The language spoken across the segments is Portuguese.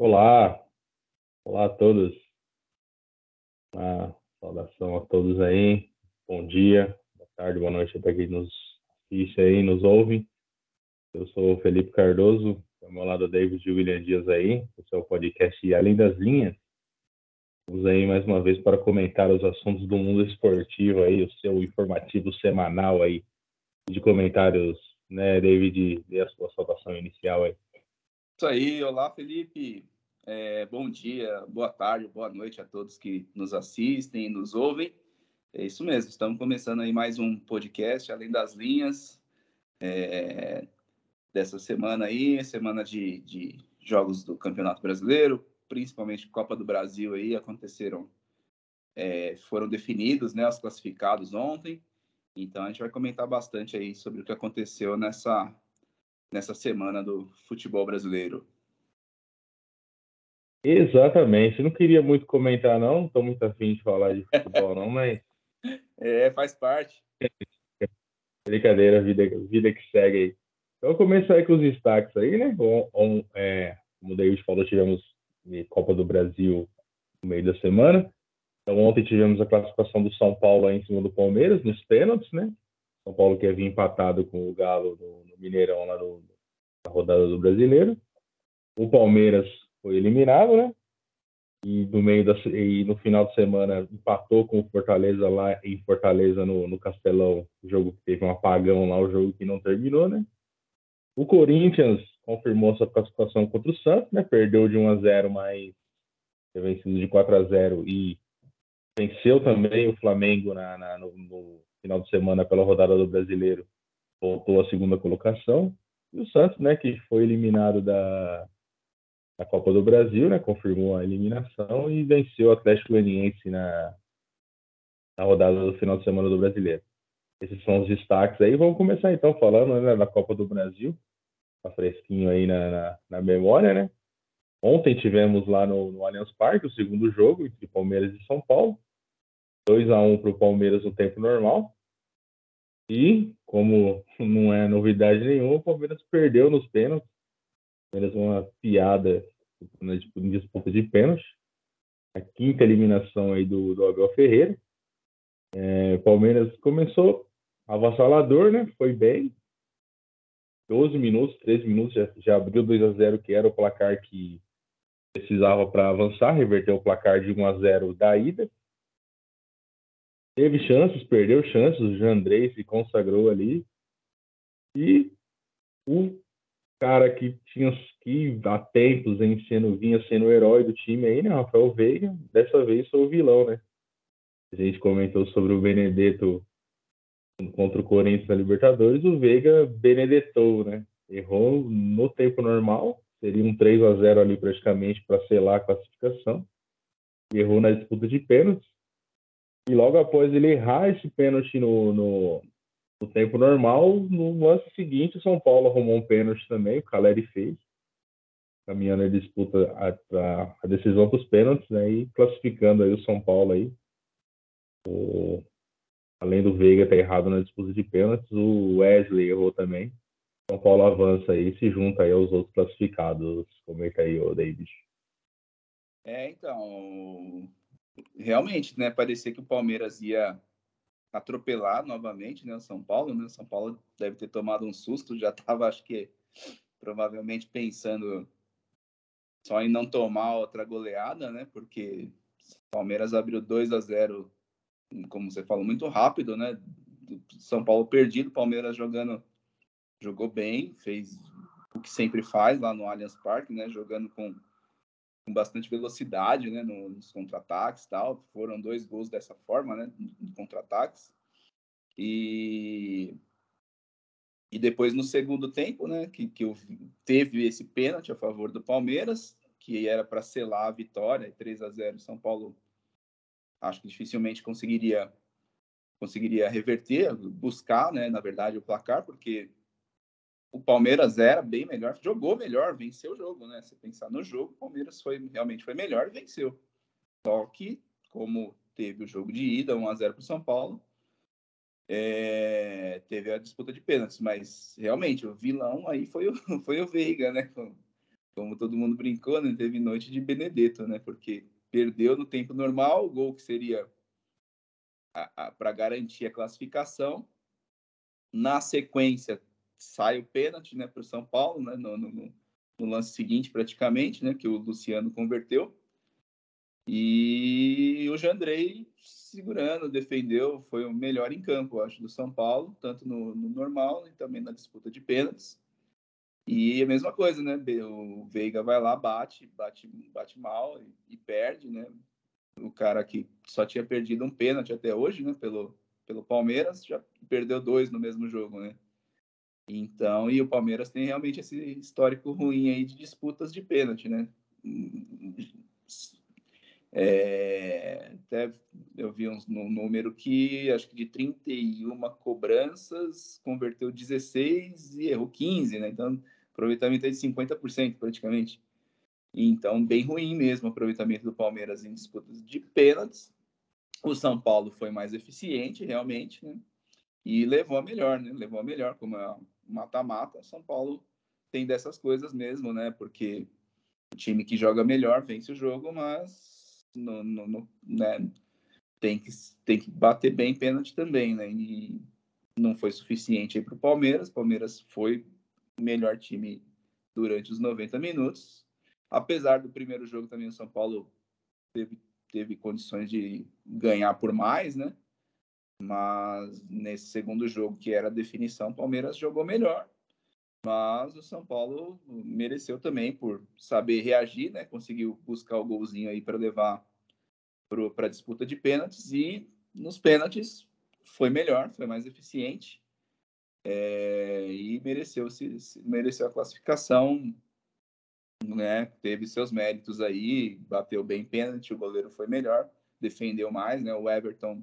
Olá, olá a todos. Uma saudação a todos aí. Bom dia, boa tarde, boa noite para quem nos assiste aí, nos ouve. Eu sou o Felipe Cardoso, ao meu lado David e William Dias aí, o seu podcast Além das Linhas. Vamos aí mais uma vez para comentar os assuntos do mundo esportivo aí, o seu informativo semanal aí de comentários, né, David, e a sua saudação inicial aí. Isso aí, olá Felipe, é, bom dia, boa tarde, boa noite a todos que nos assistem e nos ouvem. É isso mesmo, estamos começando aí mais um podcast Além das Linhas, é, dessa semana aí, semana de, de jogos do Campeonato Brasileiro, principalmente Copa do Brasil aí, aconteceram, é, foram definidos, né, os classificados ontem, então a gente vai comentar bastante aí sobre o que aconteceu nessa nessa semana do futebol brasileiro. Exatamente. Não queria muito comentar, não. Estou muito afim de falar de futebol, não, mas. É, faz parte. Brincadeira, vida, vida que segue aí. Então, começar aí com os destaques aí, né? On, on, é, como o David falou, tivemos Copa do Brasil no meio da semana. Então, ontem tivemos a classificação do São Paulo em cima do Palmeiras, nos pênaltis, né? São Paulo que havia empatado com o Galo no, no Mineirão lá no, na rodada do Brasileiro. O Palmeiras foi eliminado, né? E no meio da e no final de semana empatou com o Fortaleza lá em Fortaleza no, no Castelão, o jogo que teve um apagão lá, o jogo que não terminou, né? O Corinthians confirmou sua classificação contra o Santos, né? Perdeu de 1 a 0, mas vencido de 4 a 0 e venceu também o Flamengo na, na no, no, final de semana pela rodada do Brasileiro, voltou à segunda colocação. E o Santos, né, que foi eliminado da, da Copa do Brasil, né, confirmou a eliminação e venceu o Atlético Goianiense na, na rodada do final de semana do Brasileiro. Esses são os destaques aí. Vamos começar então falando né, da Copa do Brasil. Tá fresquinho aí na, na, na, memória, né? Ontem tivemos lá no, no Allianz Parque o segundo jogo entre Palmeiras e São Paulo. 2 a 1 para o Palmeiras no tempo normal. E, como não é novidade nenhuma, o Palmeiras perdeu nos pênaltis. Palmeiras uma piada na disputa de pênalti. A quinta eliminação aí do, do Abel Ferreira. É, Palmeiras começou avassalador, né? Foi bem. 12 minutos, 13 minutos, já, já abriu 2 a 0 que era o placar que precisava para avançar, reverter o placar de 1 a 0 da ida. Teve chances, perdeu chances, o Jandrei se consagrou ali. E o cara que tinha que há tempos em sendo, vinha sendo o herói do time aí, né, Rafael Veiga, dessa vez foi o vilão, né? A gente comentou sobre o Benedetto contra o Corinthians na Libertadores, o Veiga benedetou, né? Errou no tempo normal, seria um 3 a 0 ali praticamente para selar a classificação. Errou na disputa de pênaltis. E logo após ele errar esse pênalti no, no, no tempo normal, no lance seguinte, o São Paulo arrumou um pênalti também, o Caleri fez, caminhando a disputa, a, a, a decisão dos pênaltis, né, e classificando aí o São Paulo aí. O, além do Veiga ter errado na disputa de pênaltis, o Wesley errou também. São Paulo avança aí e se junta aí aos outros classificados. Comenta aí, o David. É, então, realmente, né, parecia que o Palmeiras ia atropelar novamente, né, o São Paulo, né, o São Paulo deve ter tomado um susto, já estava, acho que, provavelmente pensando só em não tomar outra goleada, né, porque o Palmeiras abriu 2 a 0 como você falou, muito rápido, né, São Paulo perdido, Palmeiras jogando, jogou bem, fez o que sempre faz lá no Allianz Parque, né, jogando com com bastante velocidade, né, nos contra-ataques tal. Foram dois gols dessa forma, né, de contra-ataques. E e depois no segundo tempo, né, que, que teve esse pênalti a favor do Palmeiras, que era para selar a vitória, 3 a 0 São Paulo acho que dificilmente conseguiria conseguiria reverter, buscar, né, na verdade, o placar, porque o Palmeiras era bem melhor, jogou melhor, venceu o jogo, né? Se pensar no jogo, o Palmeiras foi realmente foi melhor e venceu. Só que, como teve o jogo de ida, 1 a 0 para o São Paulo, é, teve a disputa de pênaltis, mas realmente o vilão aí foi o, foi o Veiga, né? como todo mundo brincou, né, teve noite de Benedetto, né? Porque perdeu no tempo normal, o gol que seria para garantir a classificação. Na sequência, sai o pênalti né, para o São Paulo, né, no, no, no, lance seguinte, praticamente, né, que o Luciano converteu. E o Jandrei segurando, defendeu, foi o melhor em campo, acho, do São Paulo, tanto no, no normal e também na disputa de pênaltis. E a mesma coisa, né? O Veiga vai lá, bate, bate, bate mal e, e perde, né? O cara que só tinha perdido um pênalti até hoje, né? Pelo, pelo Palmeiras, já perdeu dois no mesmo jogo, né? Então, e o Palmeiras tem realmente esse histórico ruim aí de disputas de pênalti, né? É, até eu vi um, número que acho que de 31 cobranças converteu 16 e errou 15, né? Então, aproveitamento é de 50% praticamente. Então, bem ruim mesmo o aproveitamento do Palmeiras em disputas de pênaltis. O São Paulo foi mais eficiente, realmente, né? E levou a melhor, né? Levou a melhor, como é mata-mata. São Paulo tem dessas coisas mesmo, né? Porque o time que joga melhor vence o jogo, mas no, no, no né? tem, que, tem que bater bem pênalti também, né? E não foi suficiente aí para o Palmeiras. Palmeiras foi o melhor time durante os 90 minutos. Apesar do primeiro jogo também o São Paulo teve, teve condições de ganhar por mais, né? Mas nesse segundo jogo, que era a definição, o Palmeiras jogou melhor. Mas o São Paulo mereceu também por saber reagir, né? Conseguiu buscar o golzinho aí para levar para a disputa de pênaltis e nos pênaltis foi melhor, foi mais eficiente é, e mereceu, se, mereceu a classificação, né? Teve seus méritos aí, bateu bem pênalti, o goleiro foi melhor, defendeu mais, né? O Everton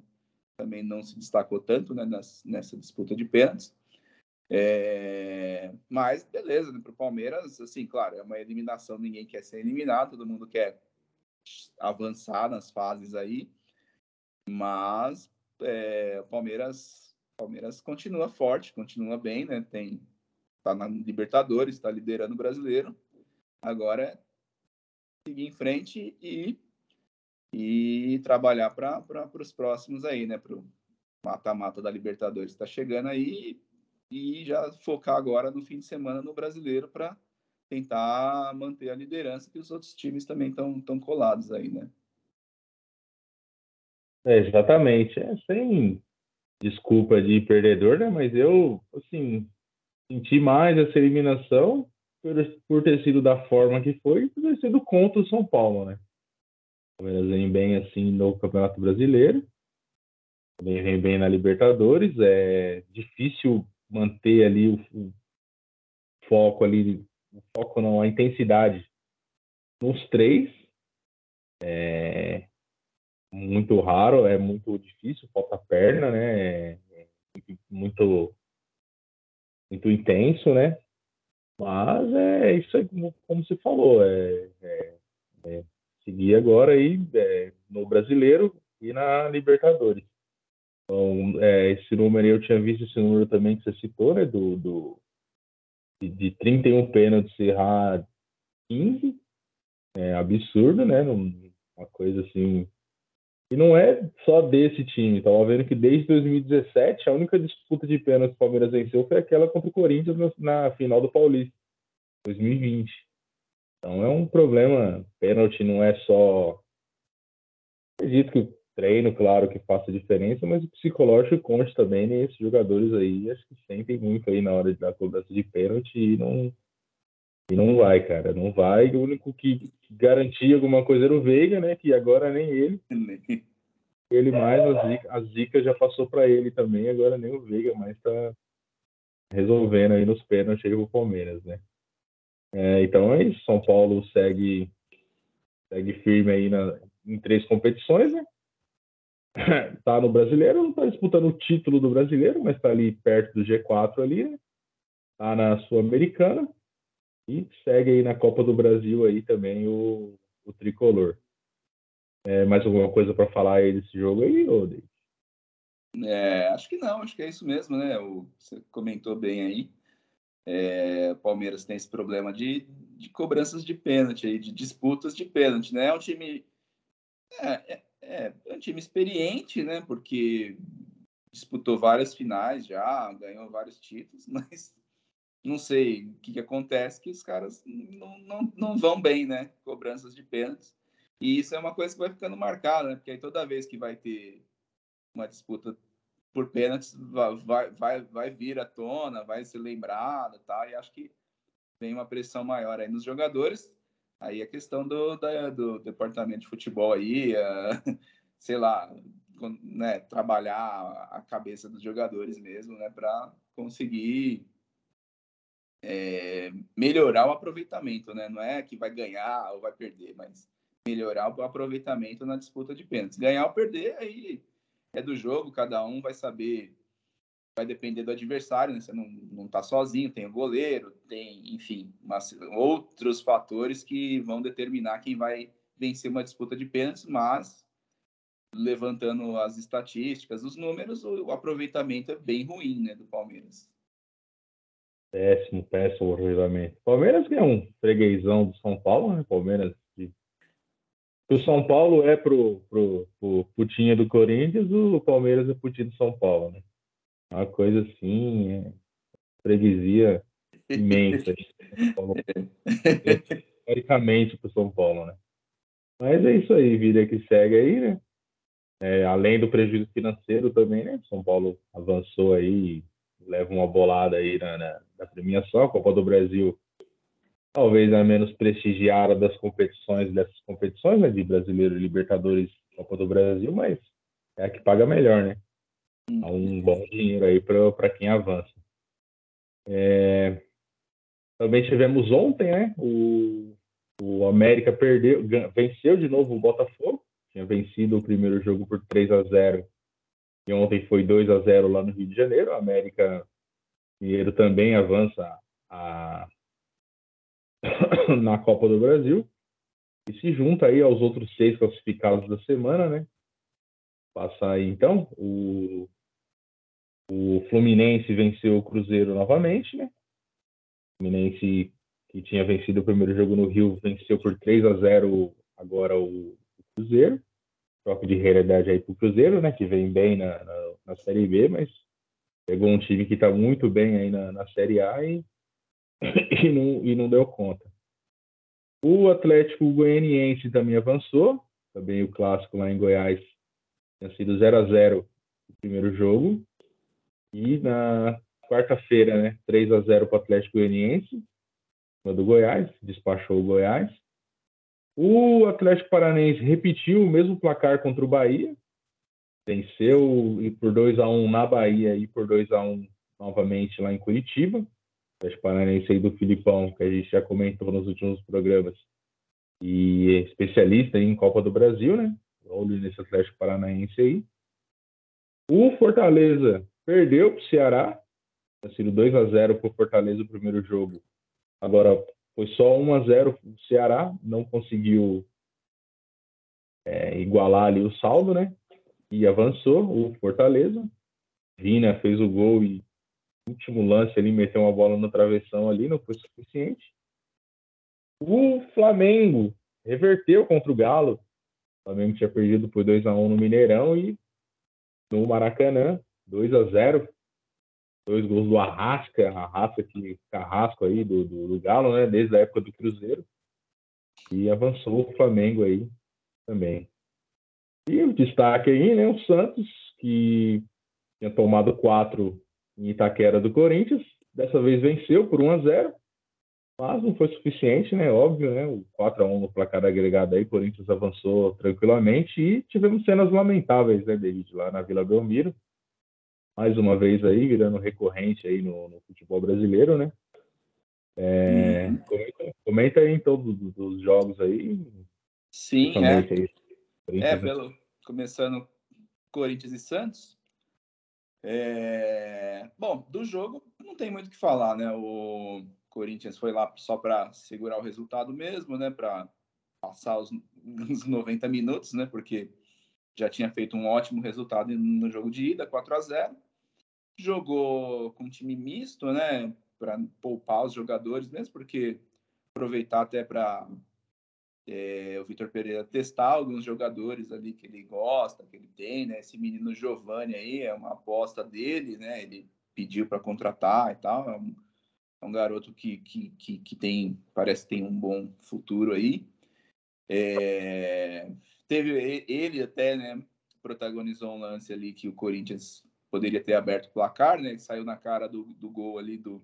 também não se destacou tanto né, nas, nessa disputa de pênaltis. É, mas beleza, né, para o Palmeiras, assim, claro, é uma eliminação, ninguém quer ser eliminado, todo mundo quer avançar nas fases aí, mas é, o Palmeiras, Palmeiras continua forte, continua bem, né? Tem tá na Libertadores, está liderando o brasileiro. Agora é seguir em frente e e trabalhar para os próximos aí, né? Para o mata-mata da Libertadores está chegando aí e já focar agora no fim de semana no brasileiro para tentar manter a liderança que os outros times também estão tão colados aí, né? É, exatamente. É, sem desculpa de perdedor, né? Mas eu, assim, senti mais essa eliminação por, por ter sido da forma que foi e por ter sido contra o São Paulo, né? Palmeiras vem bem assim no Campeonato Brasileiro, também vem bem na Libertadores. É difícil manter ali o, o foco ali, o foco não, a intensidade nos três. É muito raro, é muito difícil, falta perna, né? É muito muito intenso, né? Mas é isso aí, como, como você falou, é, é, é seguir agora aí é, no Brasileiro e na Libertadores. Então, é, esse número eu tinha visto esse número também que você citou, né, do, do de, de 31 pênaltis errar 15, é absurdo, né, uma coisa assim. E não é só desse time, tava vendo que desde 2017 a única disputa de pênaltis que o Palmeiras venceu foi aquela contra o Corinthians na, na final do Paulista, 2020. Então é um problema. Pênalti não é só. Acredito que o treino, claro, que faça diferença, mas o psicológico conta também nesses jogadores aí. Acho que sentem muito aí na hora de dar cobrança de pênalti e não. E não vai, cara. Não vai. O único que garantia alguma coisa era o Veiga, né? Que agora nem ele. Ele mais, a zica, a zica já passou para ele também, agora nem o Veiga mais tá resolvendo aí nos pênaltis aí o Palmeiras, né? É, então é isso. São Paulo segue, segue firme aí na, em três competições, né? tá no brasileiro, não tá disputando o título do brasileiro, mas tá ali perto do G4 ali, né? Tá na Sul-Americana e segue aí na Copa do Brasil aí também o, o tricolor. É, mais alguma coisa para falar aí desse jogo aí, Odei? É, acho que não, acho que é isso mesmo, né? O, você comentou bem aí. É, Palmeiras tem esse problema de, de cobranças de pênalti, aí, de disputas de pênalti, né? É um time é, é, é um time experiente, né? Porque disputou várias finais já, ganhou vários títulos, mas não sei o que, que acontece que os caras não, não, não vão bem, né? Cobranças de pênaltis. E isso é uma coisa que vai ficando marcada, né? Porque aí toda vez que vai ter uma disputa por pênaltis, vai, vai, vai vir à tona, vai ser lembrada, tá? E acho que vem uma pressão maior aí nos jogadores. Aí a questão do, da, do departamento de futebol aí, sei lá, né, trabalhar a cabeça dos jogadores mesmo, né, para conseguir é, melhorar o aproveitamento, né? Não é que vai ganhar ou vai perder, mas melhorar o aproveitamento na disputa de pênaltis. Ganhar ou perder, aí é do jogo, cada um vai saber, vai depender do adversário, né? Você não, não tá sozinho, tem o goleiro, tem, enfim, mas, outros fatores que vão determinar quem vai vencer uma disputa de pênaltis, mas levantando as estatísticas, os números, o, aproveitamento é bem ruim, né, do Palmeiras. Péssimo, péssimo aproveitamento. Palmeiras que é um freguesão do São Paulo, né? Palmeiras o São Paulo é pro, pro, pro putinha do Corinthians, o Palmeiras é putinha do São Paulo, né? É uma coisa assim, é, freguesia imensa. Historicamente pro São Paulo, né? Mas é isso aí, vida que segue aí, né? É, além do prejuízo financeiro também, né? São Paulo avançou aí, leva uma bolada aí na, na, na premiação, a Copa do Brasil talvez a menos prestigiada das competições, dessas competições, né, de Brasileiro, Libertadores, Copa do Brasil, mas é a que paga melhor, né? Há um bom dinheiro aí para quem avança. É... Também tivemos ontem, né? O, o América perdeu, venceu de novo o Botafogo, tinha vencido o primeiro jogo por 3 a 0 e ontem foi 2 a 0 lá no Rio de Janeiro. O América Mineiro também avança a na Copa do Brasil e se junta aí aos outros seis classificados da semana, né? Passa aí então o, o Fluminense venceu o Cruzeiro novamente, né? O Fluminense que tinha vencido o primeiro jogo no Rio venceu por 3 a 0 agora o, o Cruzeiro. Troca de realidade aí para o Cruzeiro, né? Que vem bem na, na, na Série B, mas pegou um time que está muito bem aí na, na Série A e e não, e não deu conta. O Atlético Goianiense também avançou, também o clássico lá em Goiás tinha sido 0 a 0 o primeiro jogo. E na quarta-feira, né, 3 a 0 para o Atlético Goianiense, do Goiás, despachou o Goiás. O Atlético Paranense repetiu o mesmo placar contra o Bahia, venceu por 2 a 1 na Bahia e por 2 a 1 novamente lá em Curitiba. Atlético Paranaense aí do Filipão, que a gente já comentou nos últimos programas, e é especialista em Copa do Brasil, né? Olho nesse Atlético Paranaense aí. O Fortaleza perdeu para o Ceará, tinha sido 2 a 0 para o Fortaleza o primeiro jogo. Agora foi só 1 a 0 o Ceará, não conseguiu é, igualar ali o saldo, né? E avançou o Fortaleza. Vina fez o gol e último lance ali, meteu uma bola no travessão ali, não foi suficiente. O Flamengo reverteu contra o Galo. O Flamengo tinha perdido por 2 a 1 no Mineirão e no Maracanã, 2 a 0 Dois gols do Arrasca, Arrasca que carrasco aí do, do, do, Galo, né? Desde a época do Cruzeiro. E avançou o Flamengo aí também. E o destaque aí, né? O Santos, que tinha tomado quatro em Itaquera do Corinthians. Dessa vez venceu por 1 a 0 mas não foi suficiente, né? Óbvio, né? O 4 a 1 no placar agregado aí, Corinthians avançou tranquilamente e tivemos cenas lamentáveis, né, David, lá na Vila Belmiro. Mais uma vez aí, virando recorrente aí no, no futebol brasileiro, né? É, uhum. comenta, comenta, aí então dos, dos jogos aí. Sim, é. Aí, é, pelo, começando Corinthians e Santos. É... Bom, do jogo não tem muito o que falar, né? O Corinthians foi lá só para segurar o resultado mesmo, né? Para passar os, os 90 minutos, né? Porque já tinha feito um ótimo resultado no jogo de ida, 4 a 0 Jogou com um time misto, né? Para poupar os jogadores mesmo, porque aproveitar até para é, o Vitor Pereira testar alguns jogadores ali que ele gosta, que ele tem, né? Esse menino Giovanni aí é uma aposta dele, né? Ele pediu para contratar e tal. É um, é um garoto que, que, que, que, tem, parece tem um bom futuro aí. É, teve ele até, né? Protagonizou um lance ali que o Corinthians poderia ter aberto o placar, né? Ele saiu na cara do, do gol ali do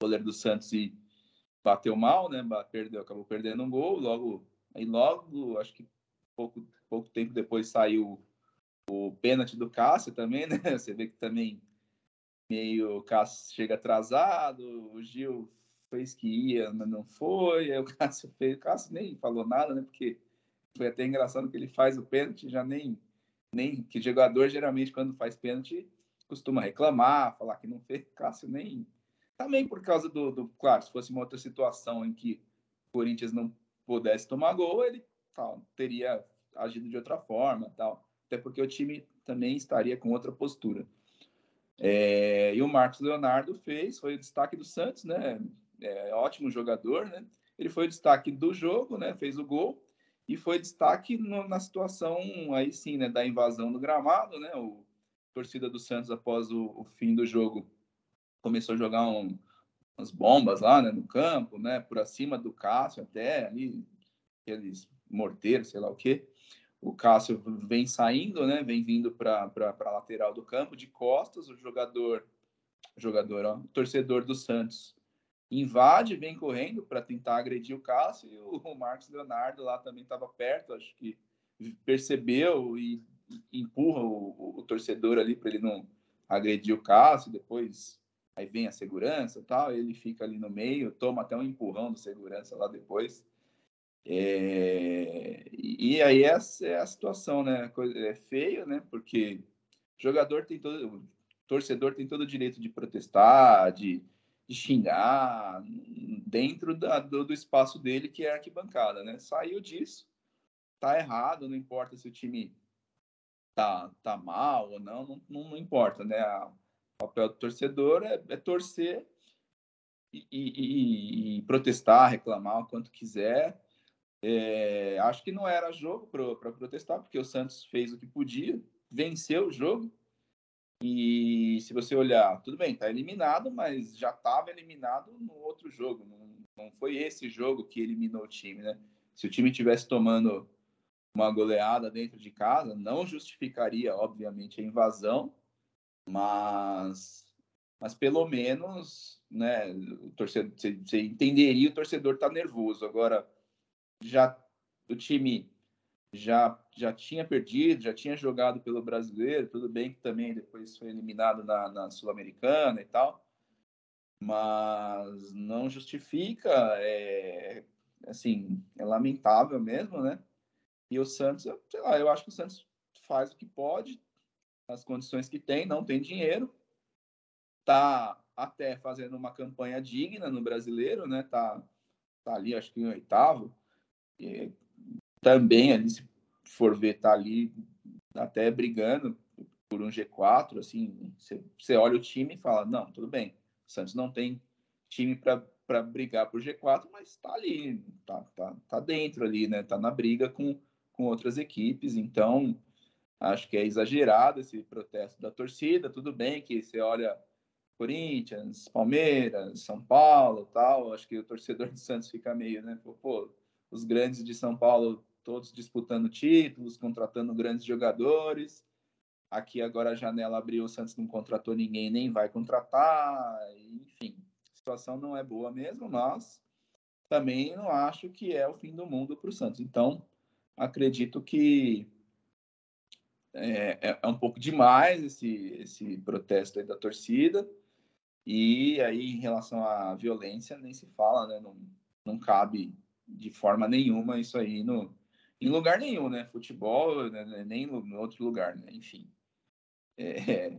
goleiro do Santos e bateu mal, né? Perdeu, acabou perdendo um gol. Logo, aí logo, acho que pouco, pouco tempo depois saiu o pênalti do Cássio também, né? Você vê que também meio o Cássio chega atrasado, o Gil fez que ia, mas não foi. Aí o Cássio fez, o Cássio nem falou nada, né? Porque foi até engraçado que ele faz o pênalti, já nem nem que jogador geralmente quando faz pênalti costuma reclamar, falar que não fez. Cássio nem também por causa do, do, Claro, se fosse uma outra situação em que o Corinthians não pudesse tomar gol, ele tal, teria agido de outra forma, tal. Até porque o time também estaria com outra postura. É, e o Marcos Leonardo fez, foi o destaque do Santos, né? É, ótimo jogador, né? Ele foi o destaque do jogo, né? Fez o gol e foi destaque no, na situação aí sim, né? Da invasão do gramado, né? O torcida do Santos após o, o fim do jogo começou a jogar um, umas bombas lá né, no campo, né, por acima do Cássio até ali, aqueles morteiros, sei lá o quê. O Cássio vem saindo, né, vem vindo para a lateral do campo, de costas, o jogador, jogador, ó, o torcedor do Santos invade, vem correndo para tentar agredir o Cássio e o, o Marcos Leonardo lá também estava perto, acho que percebeu e, empurra o, o, o torcedor ali para ele não agredir o Cássio, depois aí vem a segurança tal, ele fica ali no meio, toma até um empurrão do segurança lá depois. É, e aí essa é a situação, né? É feio, né? Porque jogador tem todo, torcedor tem todo o direito de protestar, de, de xingar dentro da, do, do, espaço dele, que é a arquibancada, né? Saiu disso, tá errado, não importa se o time tá, tá mal ou não, não, não, não importa, né? A, o papel do torcedor é, é torcer e, e, e, protestar, reclamar o quanto quiser. É, acho que não era jogo para protestar, porque o Santos fez o que podia, venceu o jogo. E se você olhar, tudo bem, está eliminado, mas já estava eliminado no outro jogo. Não, não foi esse jogo que eliminou o time, né? Se o time tivesse tomando uma goleada dentro de casa, não justificaria, obviamente, a invasão, mas mas pelo menos, né, o torcedor, você, entenderia o torcedor tá nervoso. Agora, já o time já já tinha perdido, já tinha jogado pelo brasileiro, tudo bem que também depois foi eliminado na, na sul-americana e tal, mas não justifica, é assim, é lamentável mesmo, né? E o Santos, sei lá, eu acho que o Santos faz o que pode, as condições que tem, não tem dinheiro, tá até fazendo uma campanha digna no brasileiro, né? Tá, tá ali, acho que em oitavo. E também ali, se for ver, tá ali até brigando por um G4, assim, você olha o time e fala, não, tudo bem, o Santos não tem time para brigar por G4, mas tá ali, tá, tá, tá dentro ali, né? Tá na briga com, com outras equipes, então Acho que é exagerado esse protesto da torcida. Tudo bem que você olha Corinthians, Palmeiras, São Paulo, tal. Acho que o torcedor do Santos fica meio, né? Pô, os grandes de São Paulo todos disputando títulos, contratando grandes jogadores. Aqui agora a janela abriu, o Santos não contratou ninguém, nem vai contratar. Enfim, a situação não é boa mesmo, mas também não acho que é o fim do mundo para o Santos. Então, acredito que é, é, é um pouco demais esse, esse protesto da torcida. E aí, em relação à violência, nem se fala, né? Não, não cabe de forma nenhuma isso aí no, em lugar nenhum, né? Futebol, né? né nem em outro lugar, né? Enfim. É,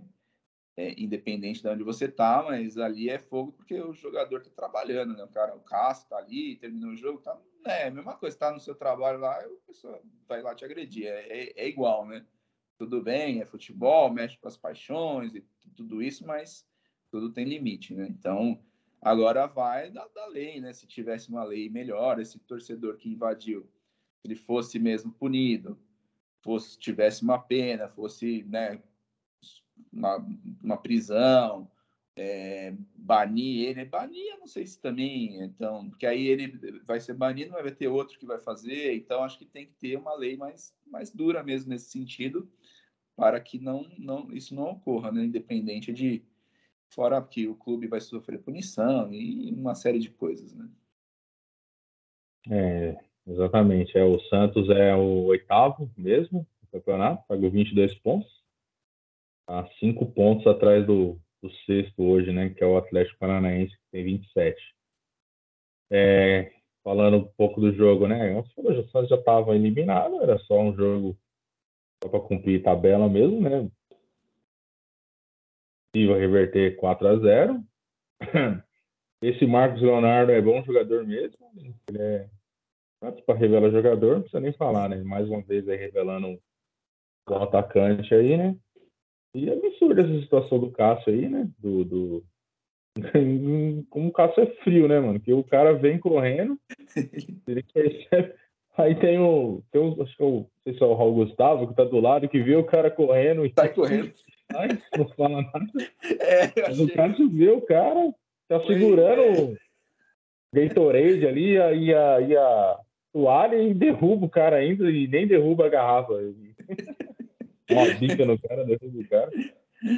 é, independente de onde você tá, mas ali é fogo porque o jogador tá trabalhando, né? O cara, o Cássio tá ali, terminou o jogo, tá. É a mesma coisa, tá no seu trabalho lá, a pessoa vai lá te agredir. É, é, é igual, né? Tudo bem, é futebol, mexe com as paixões e tudo isso, mas tudo tem limite, né? Então, Agora vai da, da lei, né? Se tivesse uma lei melhor, esse torcedor que invadiu, ele fosse mesmo punido, fosse tivesse uma pena, fosse, né, uma, uma prisão, é, banir ele, banir, não sei se também, então, porque aí ele vai ser banido, mas vai ter outro que vai fazer, então acho que tem que ter uma lei mais, mais dura mesmo nesse sentido, para que não, não isso não ocorra, né, independente de, fora que o clube vai sofrer punição e uma série de coisas, né. É, exatamente, é, o Santos é o oitavo mesmo, no campeonato, pagou 22 pontos, a cinco pontos atrás do, do sexto hoje, né, que é o Atlético Paranaense, que tem 27. É, falando um pouco do jogo, né, o Santos já estava eliminado, era só um jogo só para cumprir tabela mesmo, né, vai reverter 4 a 0 Esse Marcos Leonardo é bom jogador mesmo, ele é para revelar jogador, não precisa nem falar, né, mais uma vez aí revelando bom atacante aí, né, e é absurda essa situação do Cássio aí, né? Do, do... Como o Cássio é frio, né, mano? Que o cara vem correndo, ele percebe. Aí tem o. Tem o acho que é o, não sei se é o Raul Gustavo, que tá do lado, que vê o cara correndo e. Sai correndo. Ai, não fala nada. É, Mas o Cássio vê o cara, tá segurando é. o Gatorade ali e a, e, a, e a toalha e derruba o cara ainda e nem derruba a garrafa uma bica no cara, derruba o cara.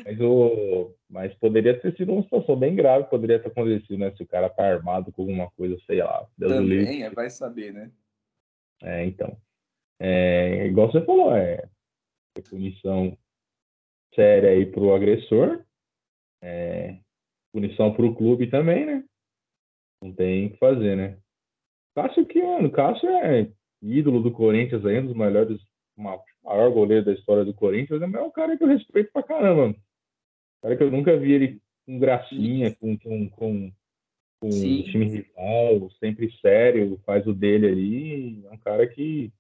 Mas, o, mas poderia ter sido uma situação bem grave, poderia ter acontecido, né? Se o cara tá armado com alguma coisa, sei lá. Deus Também, é, vai saber, né? É, então. É, igual você falou, é, é punição séria aí pro agressor, é, punição pro clube também, né? Não tem o que fazer, né? Cássio que, mano, Cássio é ídolo do Corinthians aí, um dos melhores uma, maior goleiro da história do Corinthians, é um cara que eu respeito pra caramba. Um cara que eu nunca vi ele com gracinha, com, com, com, com um time rival, sempre sério, faz o dele ali. É um cara que,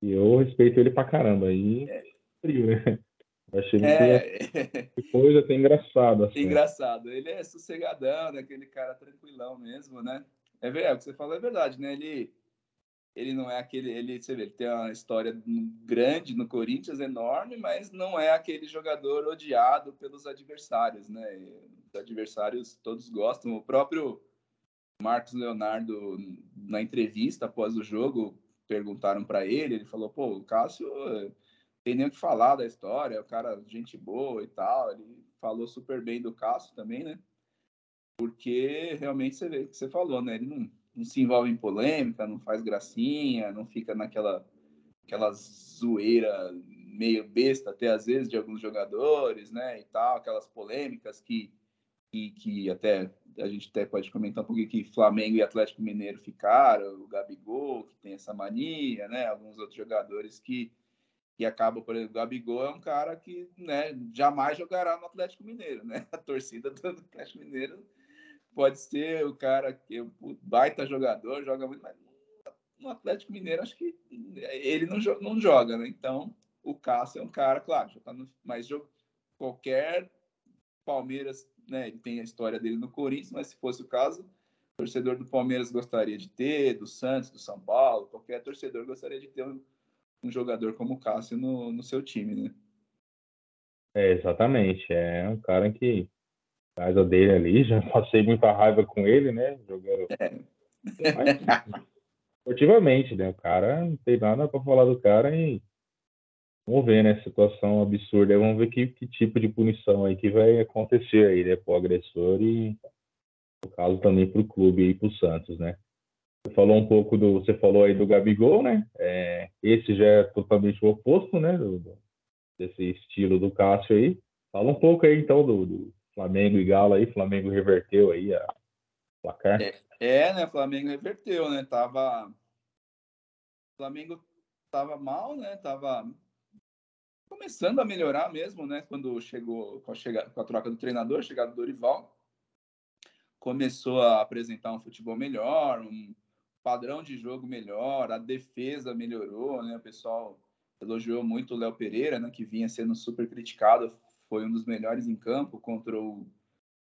que eu respeito ele pra caramba. E é frio, né? achei é... que coisa até engraçada. Assim. Engraçado. Ele é sossegadão, né? aquele cara tranquilão mesmo, né? É verdade, o que você falou é verdade, né? Ele ele não é aquele, ele, você vê, ele tem uma história grande no Corinthians, enorme, mas não é aquele jogador odiado pelos adversários, né? Os adversários todos gostam. O próprio Marcos Leonardo, na entrevista após o jogo, perguntaram para ele, ele falou, pô, o Cássio tem nem o que falar da história, é o cara gente boa e tal, ele falou super bem do Cássio também, né? Porque realmente você vê o que você falou, né? Ele não não se envolve em polêmica, não faz gracinha, não fica naquela aquela zoeira meio besta até às vezes de alguns jogadores, né, e tal, aquelas polêmicas que que, que até a gente até pode comentar um pouquinho que Flamengo e Atlético Mineiro ficaram, o Gabigol que tem essa mania, né, alguns outros jogadores que que acabam, por exemplo, o Gabigol é um cara que, né, jamais jogará no Atlético Mineiro, né? A torcida do Atlético Mineiro pode ser o cara que é um baita jogador, joga muito, mas no Atlético Mineiro acho que ele não, não joga, né? Então, o Cássio é um cara, claro, já tá no mais jogo. Qualquer Palmeiras, né? Ele tem a história dele no Corinthians, mas se fosse o caso, o torcedor do Palmeiras gostaria de ter, do Santos, do São Paulo, qualquer torcedor gostaria de ter um, um jogador como o Cássio no, no seu time, né? É, exatamente. É um cara que casa dele ali, já passei muita raiva com ele, né? Jogando. É. Mas, esportivamente, né? O cara não tem nada para falar do cara e vamos ver, né? Situação absurda. Vamos ver que, que tipo de punição aí que vai acontecer aí, né? Pro agressor e no caso também pro clube aí, pro Santos, né? Você falou um pouco do. Você falou aí do Gabigol, né? É, esse já é totalmente o oposto, né? Do, do, desse estilo do Cássio aí. Fala um pouco aí então do, do Flamengo e Galo aí, Flamengo reverteu aí a placar. É, é né? Flamengo reverteu, né? Tava. Flamengo tava mal, né? Tava começando a melhorar mesmo, né? Quando chegou com a, com a troca do treinador, chegada do Dorival, começou a apresentar um futebol melhor, um padrão de jogo melhor, a defesa melhorou, né? O pessoal elogiou muito o Léo Pereira, né? Que vinha sendo super criticado foi um dos melhores em campo contra o,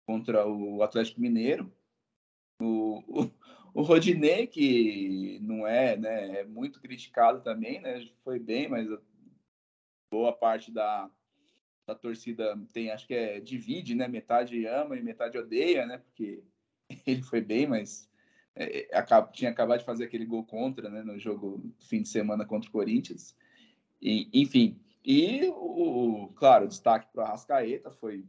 contra o Atlético Mineiro. O, o, o Rodinei, que não é, né, é muito criticado também, né, foi bem, mas boa parte da, da torcida tem, acho que é, divide, né, metade ama e metade odeia, né, porque ele foi bem, mas é, tinha acabado de fazer aquele gol contra, né, no jogo fim de semana contra o Corinthians. E, enfim, e o, claro, destaque para o Arrascaeta foi,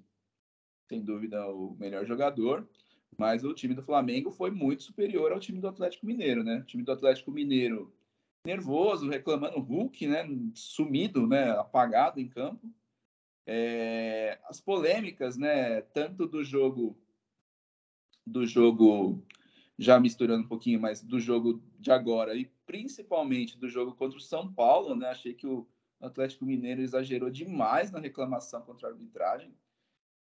sem dúvida, o melhor jogador, mas o time do Flamengo foi muito superior ao time do Atlético Mineiro, né? O time do Atlético Mineiro nervoso, reclamando Hulk, né? Sumido, né? Apagado em campo. É, as polêmicas, né? Tanto do jogo do jogo já misturando um pouquinho mais do jogo de agora e principalmente do jogo contra o São Paulo, né? Achei que o Atlético Mineiro exagerou demais na reclamação contra a arbitragem,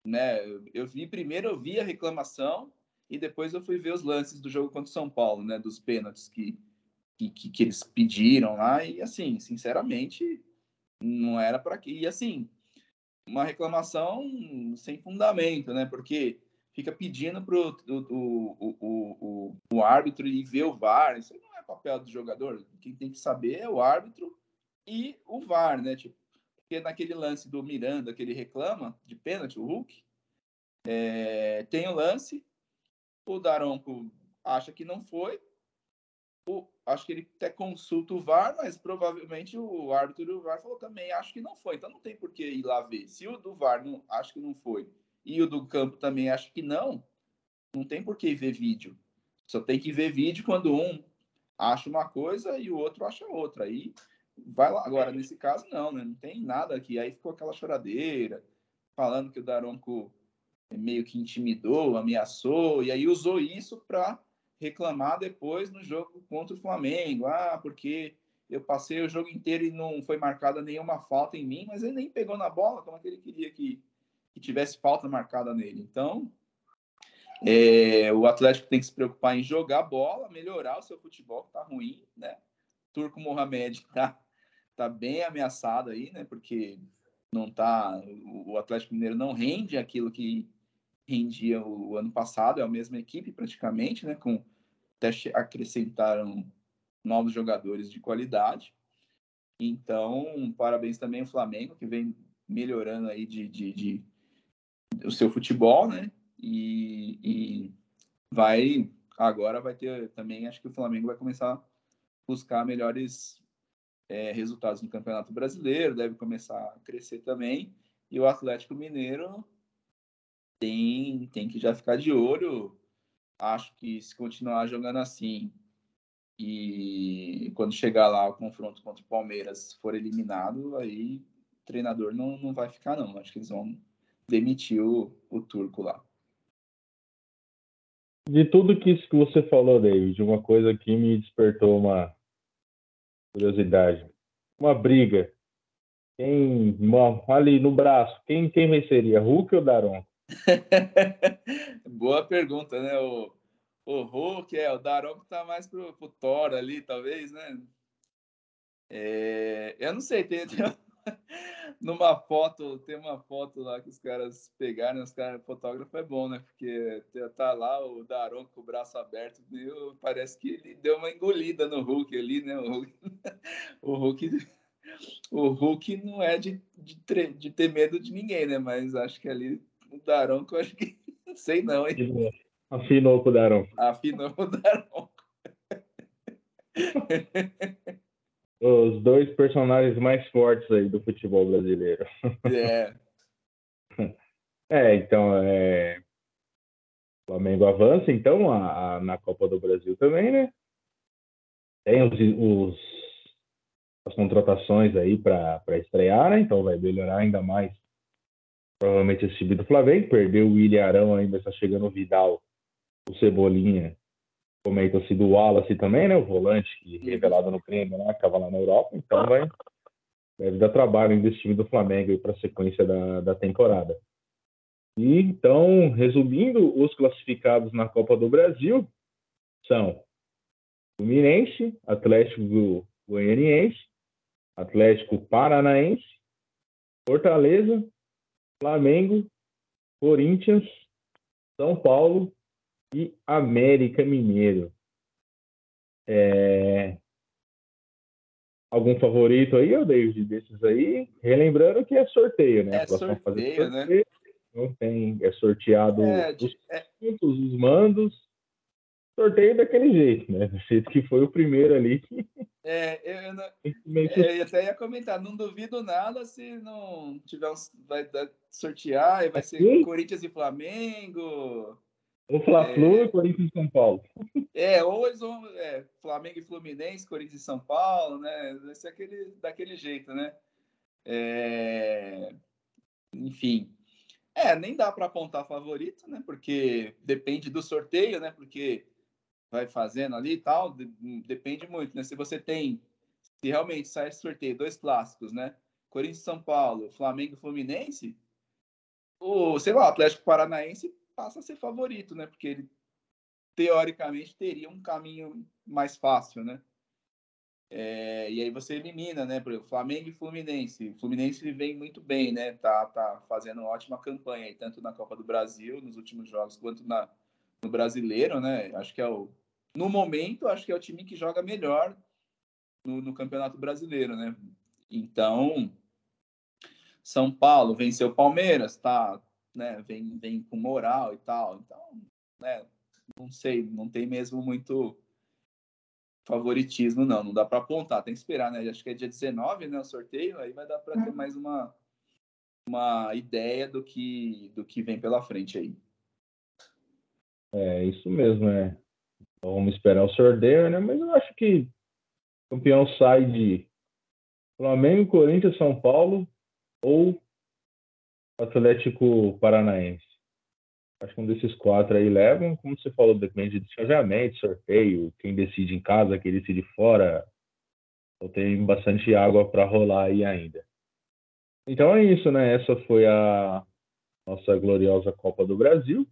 né? Eu vi primeiro eu vi a reclamação e depois eu fui ver os lances do jogo contra o São Paulo, né? Dos pênaltis que que, que, eles pediram lá e assim, sinceramente, não era para que e assim uma reclamação sem fundamento, né? Porque fica pedindo para o, o, o, o, árbitro e ver o VAR. Isso não é papel do jogador. Quem tem que saber é o árbitro e o VAR, né? Tipo, porque naquele lance do Miranda que ele reclama de pênalti, o Hulk, é, tem o lance, o Daronco acha que não foi, o, acho que ele até consulta o VAR, mas provavelmente o árbitro do VAR falou também, acho que não foi, então não tem por que ir lá ver. Se o do VAR não, acho que não foi e o do campo também acha que não, não tem por que ver vídeo. Só tem que ver vídeo quando um acha uma coisa e o outro acha outra. Aí vai lá. Agora, nesse caso, não, né? Não tem nada aqui. Aí ficou aquela choradeira, falando que o Daronco meio que intimidou, ameaçou, e aí usou isso para reclamar depois no jogo contra o Flamengo. Ah, porque eu passei o jogo inteiro e não foi marcada nenhuma falta em mim, mas ele nem pegou na bola como é que ele queria que que tivesse falta marcada nele. Então, é, o Atlético tem que se preocupar em jogar bola, melhorar o seu futebol, que está ruim, né? Turco Mohamed está tá bem ameaçado aí, né? Porque não tá, o Atlético Mineiro não rende aquilo que rendia o ano passado, é a mesma equipe praticamente, né? Com até acrescentaram novos jogadores de qualidade. Então, parabéns também ao Flamengo, que vem melhorando aí de, de, de o seu futebol, né? E, e vai agora vai ter também acho que o Flamengo vai começar a buscar melhores é, resultados no Campeonato Brasileiro, deve começar a crescer também. E o Atlético Mineiro tem tem que já ficar de olho. Acho que se continuar jogando assim e quando chegar lá o confronto contra o Palmeiras for eliminado, aí o treinador não, não vai ficar não. Acho que eles vão demitiu o turco lá. De tudo que isso que você falou, David, uma coisa que me despertou uma curiosidade. Uma briga. Quem, ali no braço, quem, quem venceria, Hulk ou Daron? Boa pergunta, né? O, o Hulk, é, o Daron que tá mais pro, pro Thor ali, talvez, né? É, eu não sei, tem, tem, numa foto, tem uma foto lá que os caras pegaram, os caras, fotógrafo é bom, né? Porque tá lá o Daron com o braço aberto, meio, parece que ele deu uma engolida no Hulk ali, né? O Hulk, o Hulk, o Hulk não é de, de, de, ter medo de ninguém, né? Mas acho que ali o Daron, eu acho que, sei não, hein? Afinou com o Daron. Afinou com o Daron. Os dois personagens mais fortes aí do futebol brasileiro. É. é, então, é... o Flamengo avança, então, a, a, na Copa do Brasil também, né? Tem os, os as contratações aí para estrear, né? Então vai melhorar ainda mais. Provavelmente esse time do Flamengo. Perdeu o William Arão ainda, está chegando o Vidal, o Cebolinha comenta-se do Wallace também, né? O volante que revelado no crime, né? Estava lá na Europa, então vai deve dar trabalho desse time do Flamengo para a sequência da, da temporada. E então, resumindo, os classificados na Copa do Brasil são Fluminense, Atlético Goianiense, Atlético Paranaense, Fortaleza, Flamengo, Corinthians, São Paulo e América Mineiro. É... Algum favorito aí, David, desses aí? Relembrando que é sorteio, né? É sorteio, sorteio, né? Não tem, é sorteado é, os é... pontos, os mandos. Sorteio daquele jeito, né? Do jeito que foi o primeiro ali. É, eu, não, é, eu até ia comentar, não duvido nada se não tiver um, vai sortear e vai ser Corinthians e Flamengo. Ou Fla-Flu é, e Corinthians e São Paulo. É, ou eles vão. É, Flamengo e Fluminense, Corinthians e São Paulo, né? Vai ser aquele, daquele jeito, né? É, enfim. É, nem dá para apontar favorito, né? Porque depende do sorteio, né? Porque vai fazendo ali e tal, depende muito, né? Se você tem, se realmente sai esse sorteio, dois clássicos, né? Corinthians e São Paulo, Flamengo e Fluminense, o, sei lá, o Atlético Paranaense passa a ser favorito, né? Porque ele teoricamente teria um caminho mais fácil, né? É, e aí você elimina, né? Por exemplo, Flamengo e Fluminense. O Fluminense vem muito bem, né? Tá, tá fazendo ótima campanha, tanto na Copa do Brasil, nos últimos jogos, quanto na, no Brasileiro, né? Acho que é o. No momento, acho que é o time que joga melhor no, no Campeonato Brasileiro, né? Então, São Paulo venceu o Palmeiras, tá? Né, vem, vem com moral e tal. Então, né, não sei, não tem mesmo muito favoritismo, não. Não dá para apontar, tem que esperar, né? Acho que é dia 19, né, o sorteio, aí vai dar para ter mais uma, uma ideia do que, do que vem pela frente aí. É, isso mesmo, né? Vamos esperar o sorteio, né? Mas eu acho que o campeão sai de Flamengo, Corinthians, São Paulo ou Atlético Paranaense. Acho que um desses quatro aí levam, como você falou, depende de chaveamento, sorteio, quem decide em casa, quem decide fora. Então tem bastante água para rolar aí ainda. Então é isso, né? Essa foi a nossa gloriosa Copa do Brasil,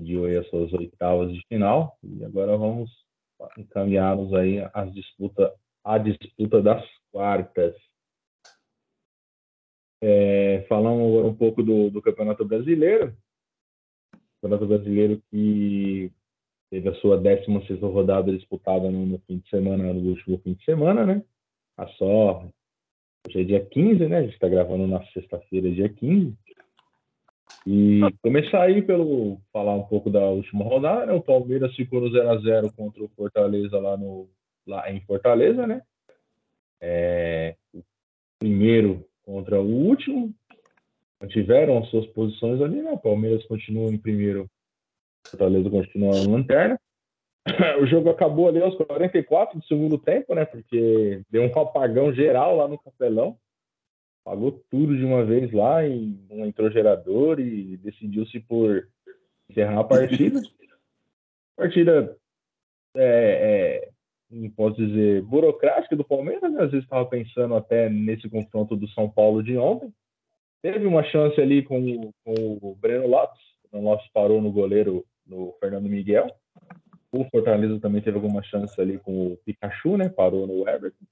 de hoje as suas oitavas de final. E agora vamos encaminhar-nos aí disputa, à disputa das quartas. É, falamos agora um pouco do, do Campeonato Brasileiro. Campeonato Brasileiro que teve a sua 16 rodada disputada no, no, fim de semana, no último fim de semana, né? A só. Hoje é dia 15, né? A gente está gravando na sexta-feira, dia 15. E começar aí pelo falar um pouco da última rodada, né? O Palmeiras ficou no 0 a 0 contra o Fortaleza lá no lá em Fortaleza, né? É, o primeiro contra o último. Mantiveram as suas posições ali, né? Palmeiras continua em primeiro, Fortaleza continua na lanterna. O jogo acabou ali aos 44 do segundo tempo, né? Porque deu um apagão geral lá no Capelão. Pagou tudo de uma vez lá e não entrou gerador e decidiu-se por encerrar a partida. partida é, é, posso dizer, burocrática do Palmeiras, né? às vezes estava pensando até nesse confronto do São Paulo de ontem. Teve uma chance ali com, com o Breno Lopes, o Lopes parou no goleiro, no Fernando Miguel. O Fortaleza também teve alguma chance ali com o Pikachu, né? Parou no Everton.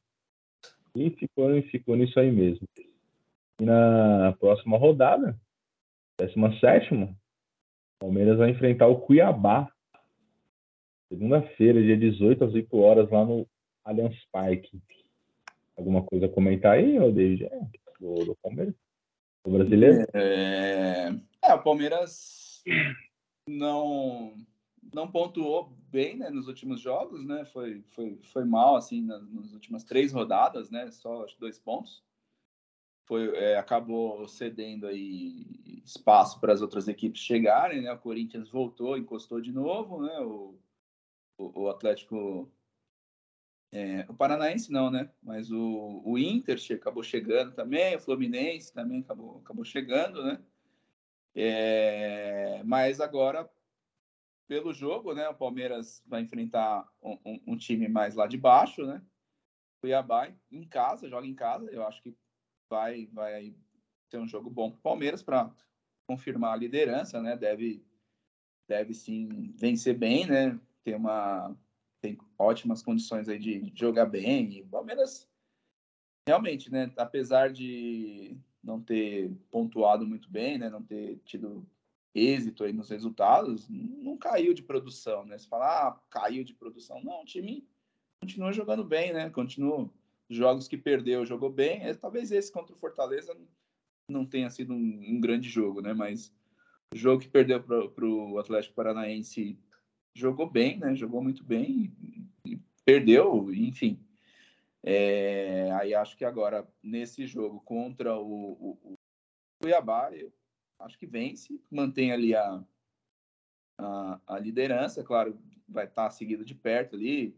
E ficou, ficou nisso aí mesmo. E na próxima rodada, 17, Palmeiras vai enfrentar o Cuiabá Segunda-feira, dia 18, às 8 horas, lá no Allianz Parque. Alguma coisa a comentar aí, ô David? É, do, do Palmeiras? Do brasileiro? É, é, o Palmeiras não não pontuou bem né, nos últimos jogos, né? Foi, foi, foi mal assim nas, nas últimas três rodadas, né? Só dois pontos. Foi, é, acabou cedendo aí espaço para as outras equipes chegarem, né? O Corinthians voltou, encostou de novo, né? O o, Atlético. É, o Paranaense não, né? Mas o, o Inter acabou chegando também, o Fluminense também acabou, acabou chegando, né? É, mas agora, pelo jogo, né? O Palmeiras vai enfrentar um, um, um time mais lá de baixo, né? Cuiabá em casa, joga em casa. Eu acho que vai, vai ser um jogo bom para o Palmeiras para confirmar a liderança, né? Deve, deve sim vencer bem, né? Tem uma tem ótimas condições aí de jogar bem. E o Palmeiras realmente, né, apesar de não ter pontuado muito bem, né, não ter tido êxito aí nos resultados, não caiu de produção, né? Você fala, ah, caiu de produção. Não, o time continua jogando bem, né? Continua. Jogos que perdeu, jogou bem. É, talvez esse contra o Fortaleza não tenha sido um, um grande jogo, né? Mas o jogo que perdeu para o Atlético Paranaense jogou bem, né? Jogou muito bem e, perdeu, enfim. É, aí acho que agora, nesse jogo contra o, o, o Cuiabá, acho que vence, mantém ali a, a, a liderança, claro, vai estar seguido de perto ali,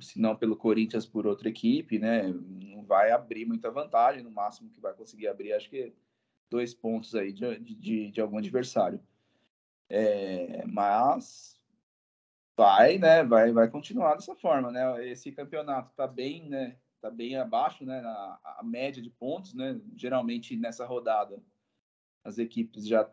se não pelo Corinthians, por outra equipe, né? Não vai abrir muita vantagem, no máximo que vai conseguir abrir, acho que dois pontos aí de, de, de algum adversário. É, mas vai, né? Vai, vai continuar dessa forma, né? Esse campeonato tá bem, né? Tá bem abaixo, né? Na, a média de pontos, né? Geralmente nessa rodada as equipes já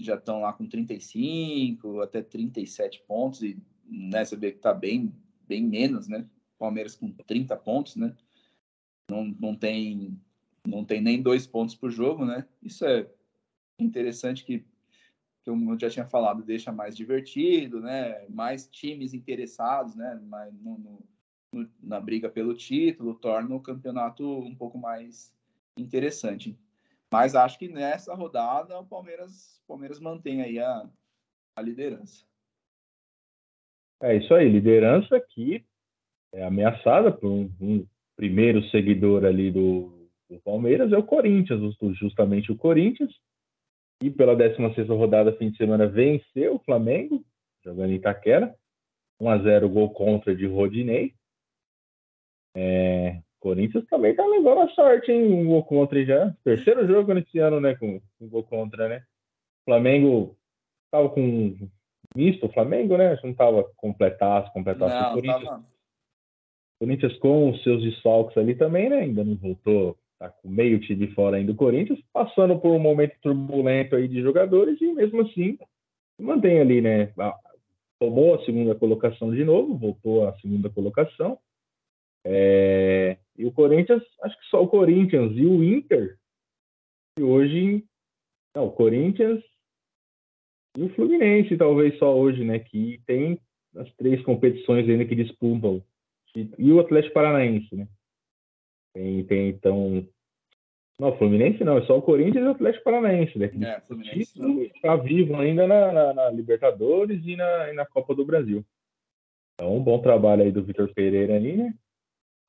já estão lá com 35 até 37 pontos e né, você vê que tá bem bem menos, né? Palmeiras com 30 pontos, né? Não, não tem não tem nem dois pontos por jogo, né? Isso é interessante que que eu já tinha falado, deixa mais divertido, né? Mais times interessados, né? Mais no, no, na briga pelo título, torna o campeonato um pouco mais interessante. Mas acho que nessa rodada o Palmeiras, o Palmeiras mantém aí a, a liderança. É isso aí, liderança que é ameaçada por um, um primeiro seguidor ali do, do Palmeiras, é o Corinthians, justamente o Corinthians, e pela 16 rodada, fim de semana, venceu o Flamengo, jogando em Itaquera. 1x0 gol contra de Rodinei. É, Corinthians também tá levando a sorte, hein? Um gol contra já. Terceiro jogo nesse ano, né? Com um gol contra, né? Flamengo tava com misto, o Flamengo, né? Não tava completasse, completasse não, o Corinthians. Tava... Corinthians com os seus desfalques ali também, né? Ainda não voltou tá com meio time fora ainda do Corinthians, passando por um momento turbulento aí de jogadores e mesmo assim mantém ali, né? Tomou a segunda colocação de novo, voltou à segunda colocação. É, e o Corinthians, acho que só o Corinthians e o Inter, e hoje, não, o Corinthians e o Fluminense, talvez só hoje, né? Que tem as três competições ainda que disputam. E o Atlético Paranaense, né? Tem, tem então. Não, Fluminense não, é só o Corinthians e o Atlético Paranaense, né? É, Fluminense está vivo ainda na, na, na, Libertadores e na, e na Copa do Brasil. Então, um bom trabalho aí do Vitor Pereira aí, né?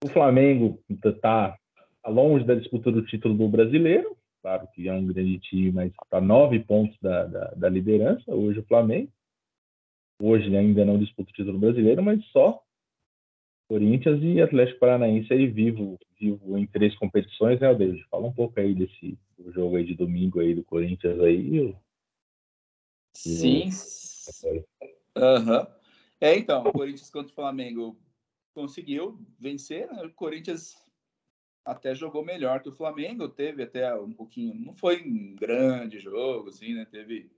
O Flamengo está tá longe da disputa do título do brasileiro, claro que é um grande time, mas está nove pontos da, da, da, liderança, hoje o Flamengo. Hoje ainda não disputa o título brasileiro, mas só Corinthians e Atlético Paranaense aí vivo, vivo em três competições, né, David? Fala um pouco aí desse jogo aí de domingo aí do Corinthians aí. Sim. Uhum. É, então, o Corinthians contra o Flamengo conseguiu vencer, né? O Corinthians até jogou melhor que o Flamengo, teve até um pouquinho, não foi um grande jogo, assim, né? Teve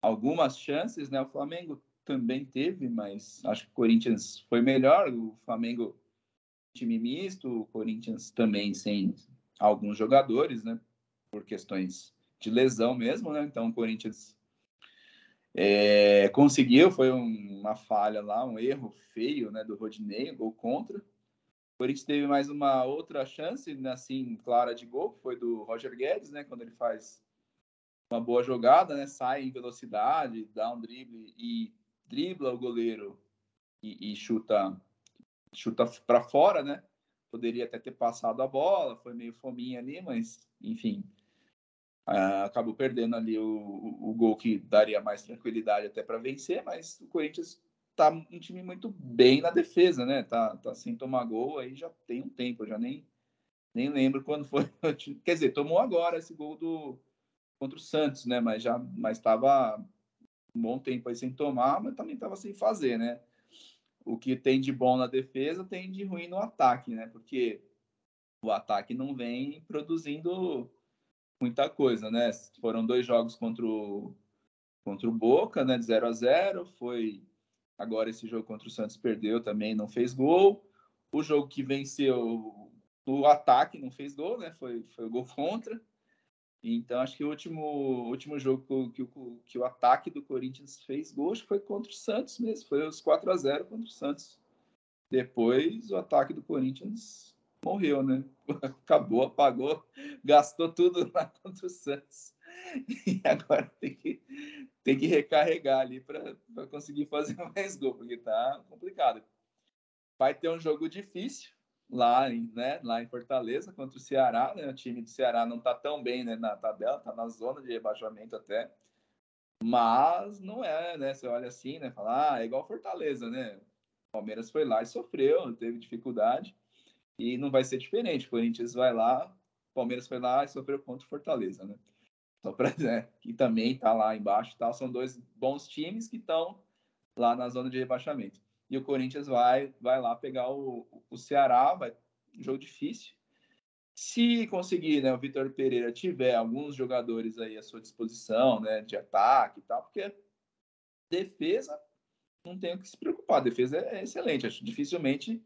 algumas chances, né? O Flamengo também teve, mas acho que o Corinthians foi melhor. O Flamengo, time misto, o Corinthians também sem alguns jogadores, né? Por questões de lesão mesmo, né? Então o Corinthians é, conseguiu, foi um, uma falha lá, um erro feio, né? Do Rodinei, gol contra. O Corinthians teve mais uma outra chance, assim, clara de gol, foi do Roger Guedes, né? Quando ele faz uma boa jogada, né? Sai em velocidade, dá um drible e dribla o goleiro e, e chuta chuta para fora, né? Poderia até ter passado a bola, foi meio fominha ali, mas enfim, uh, acabou perdendo ali o, o, o, gol que daria mais tranquilidade até para vencer, mas o Corinthians tá um time muito bem na defesa, né? Tá, tá sem tomar gol aí já tem um tempo, já nem nem lembro quando foi. Quer dizer, tomou agora esse gol do contra o Santos, né? Mas já mas estava um bom tempo aí sem tomar, mas também estava sem fazer, né? O que tem de bom na defesa tem de ruim no ataque, né? Porque o ataque não vem produzindo muita coisa, né? Foram dois jogos contra o, contra o Boca, né? De 0 a 0 Foi agora esse jogo contra o Santos perdeu também, não fez gol. O jogo que venceu o ataque não fez gol, né? Foi, foi gol contra. Então, acho que o último, último jogo que, que, que o ataque do Corinthians fez gol foi contra o Santos mesmo. Foi os 4 a 0 contra o Santos. Depois, o ataque do Corinthians morreu, né? Acabou, apagou, gastou tudo lá contra o Santos. E agora tem que, tem que recarregar ali para conseguir fazer mais gol, porque tá complicado. Vai ter um jogo difícil lá em, né, lá em Fortaleza contra o Ceará, né? O time do Ceará não tá tão bem né, na tabela, tá na zona de rebaixamento até. Mas não é, né? Você olha assim, né? Fala, ah, é igual Fortaleza, né? O Palmeiras foi lá e sofreu, teve dificuldade. E não vai ser diferente. O Corinthians vai lá, Palmeiras foi lá e sofreu contra o Fortaleza, né? Só para né, que também está lá embaixo, tal. São dois bons times que estão lá na zona de rebaixamento. E o Corinthians vai vai lá pegar o, o Ceará, vai um jogo difícil. Se conseguir, né, o Vitor Pereira tiver alguns jogadores aí à sua disposição, né, de ataque e tal, porque defesa não tem o que se preocupar, a defesa é excelente, acho dificilmente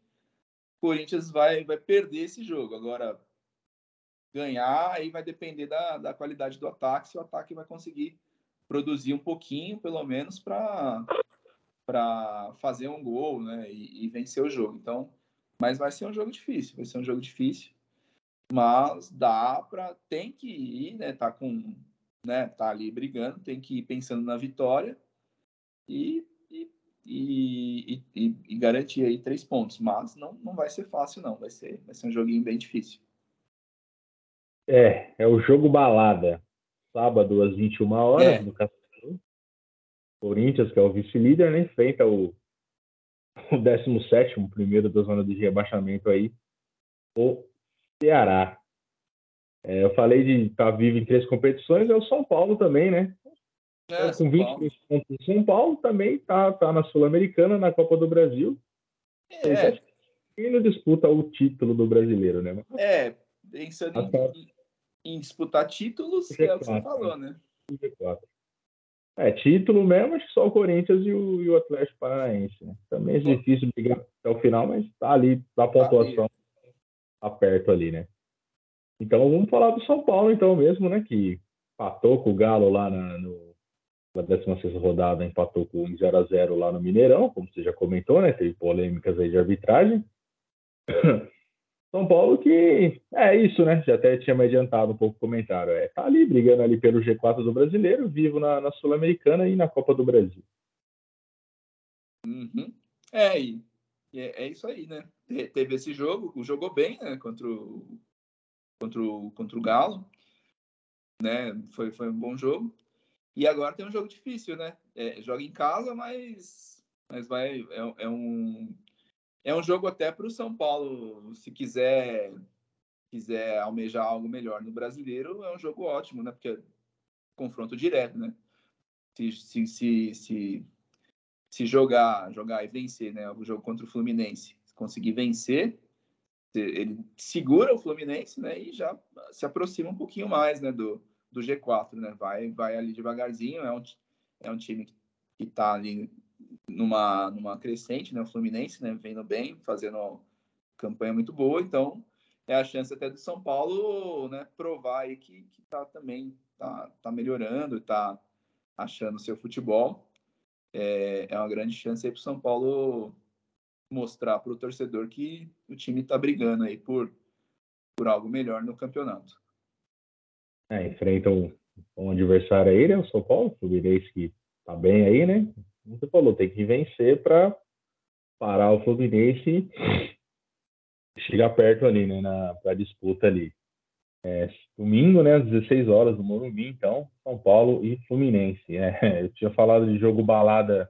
Corinthians vai, vai perder esse jogo. Agora, ganhar aí vai depender da, da qualidade do ataque, se o ataque vai conseguir produzir um pouquinho, pelo menos, para fazer um gol né, e, e, vencer o jogo. Então, mas vai ser um jogo difícil, vai ser um jogo difícil. Mas dá para tem que ir, né? Tá com, né? Tá ali brigando, tem que ir pensando na vitória e e, e, e, garantir aí três pontos. Mas não, não vai ser fácil, não. Vai ser, vai ser um joguinho bem difícil. É, é o jogo balada. Sábado às 21 horas, é. no Castelo. Corinthians, que é o vice-líder, né? Enfrenta o, o 17, primeiro da zona de rebaixamento aí, o Ceará. É, eu falei de estar tá vivo em três competições, é o São Paulo também, né? É, com 23 pontos São Paulo também está tá na Sul-Americana, na Copa do Brasil. É. E não disputa o título do brasileiro, né? É, pensando em, em, disputar títulos, G4, é o que você falou, né? G4. É, título mesmo, acho que só o Corinthians e o, e o Atlético Paranaense. Né? Também é difícil brigar até o final, mas tá ali, da tá pontuação, tá perto ali, né? Então vamos falar do São Paulo, então mesmo, né? Que patou com o Galo lá na, no, na 16 rodada empatou com 0 a 0 lá no Mineirão, como você já comentou, né? Teve polêmicas aí de arbitragem. São Paulo que é isso, né? Já até tinha me adiantado um pouco o comentário. É, tá ali brigando ali pelo G4 do brasileiro, vivo na, na Sul-Americana e na Copa do Brasil. Uhum. É, e, é, é, isso aí, né? teve esse jogo, jogou bem, né? Contra o, contra o, contra o Galo. Né? Foi, foi um bom jogo. E agora tem um jogo difícil, né? É, joga em casa, mas, mas vai é, é um é um jogo até para o São Paulo, se quiser quiser almejar algo melhor no brasileiro, é um jogo ótimo, né? Porque é confronto direto, né? Se, se, se, se, se jogar, jogar e vencer, né? O jogo contra o Fluminense, conseguir vencer, ele segura o Fluminense, né? E já se aproxima um pouquinho mais, né? Do, do G4, né? Vai, vai ali devagarzinho. É um, é um time que está ali numa, numa crescente, né? O Fluminense, né? Vendo bem, fazendo campanha muito boa. Então, é a chance até do São Paulo, né? Provar aí que, que tá também tá, tá melhorando, tá achando seu futebol. É, é uma grande chance aí para o São Paulo mostrar para o torcedor que o time está brigando aí por, por algo melhor no campeonato. É, enfrentam um adversário aí, né? O São Paulo, o Fluminense que tá bem aí, né? Como você falou, tem que vencer para parar o Fluminense e chegar perto ali, né? Na pra disputa ali. É, domingo, né? Às 16 horas do Morumbi, então, São Paulo e Fluminense. É, eu tinha falado de jogo balada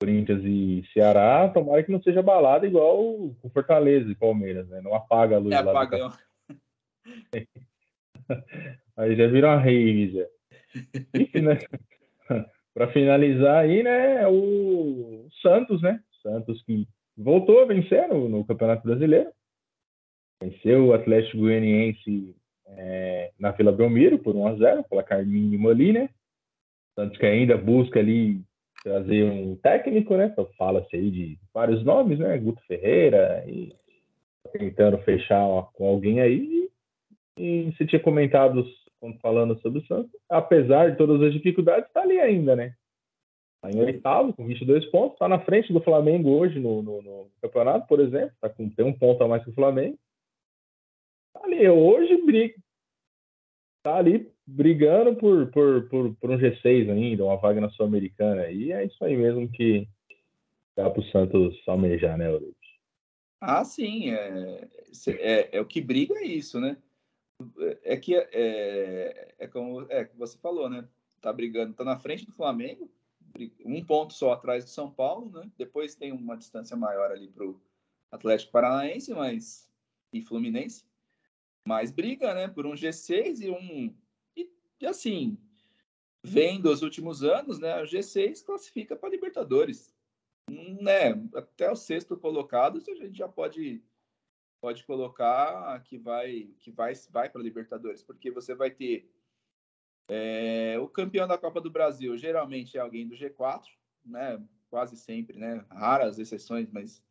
Corinthians e Ceará, tomara que não seja balada igual o Fortaleza e Palmeiras, né? Não apaga a luz é, lá. Apagão. Aí já virou uma rave, já. Enfim, né? Para finalizar aí, né, o Santos, né? Santos que voltou a vencer no, no Campeonato Brasileiro. Venceu o Atlético Goianiense é, na Vila Belmiro por 1 a 0 placar mínimo ali, né? Santos que ainda busca ali trazer um técnico, né? Então, fala-se aí de vários nomes, né? Guto Ferreira e tentando fechar com alguém aí. E você tinha comentado falando sobre o Santos, apesar de todas as dificuldades, está ali ainda, né? Está em oitavo, com 22 pontos, está na frente do Flamengo hoje no, no, no campeonato, por exemplo, tá com, tem um ponto a mais que o Flamengo. Tá ali, hoje briga. Tá ali brigando por, por, por, por um G6 ainda, uma vaga na Sul-Americana. E é isso aí mesmo que dá para o Santos almejar, né, Aurélio? Ah, sim. É, é, é, o que briga é isso, né? É que é, é como é, que você falou, né? Tá brigando, tá na frente do Flamengo, um ponto só atrás do São Paulo, né? Depois tem uma distância maior ali para o Atlético Paranaense, mas e Fluminense, mas briga, né? Por um G6 e um e, e assim, vendo os últimos anos, né? O G6 classifica para Libertadores, né? Até o sexto colocado, a gente já pode pode colocar que vai que vai vai para Libertadores, porque você vai ter é, o campeão da Copa do Brasil geralmente é alguém do G4, né? Quase sempre, né? Raras exceções, mas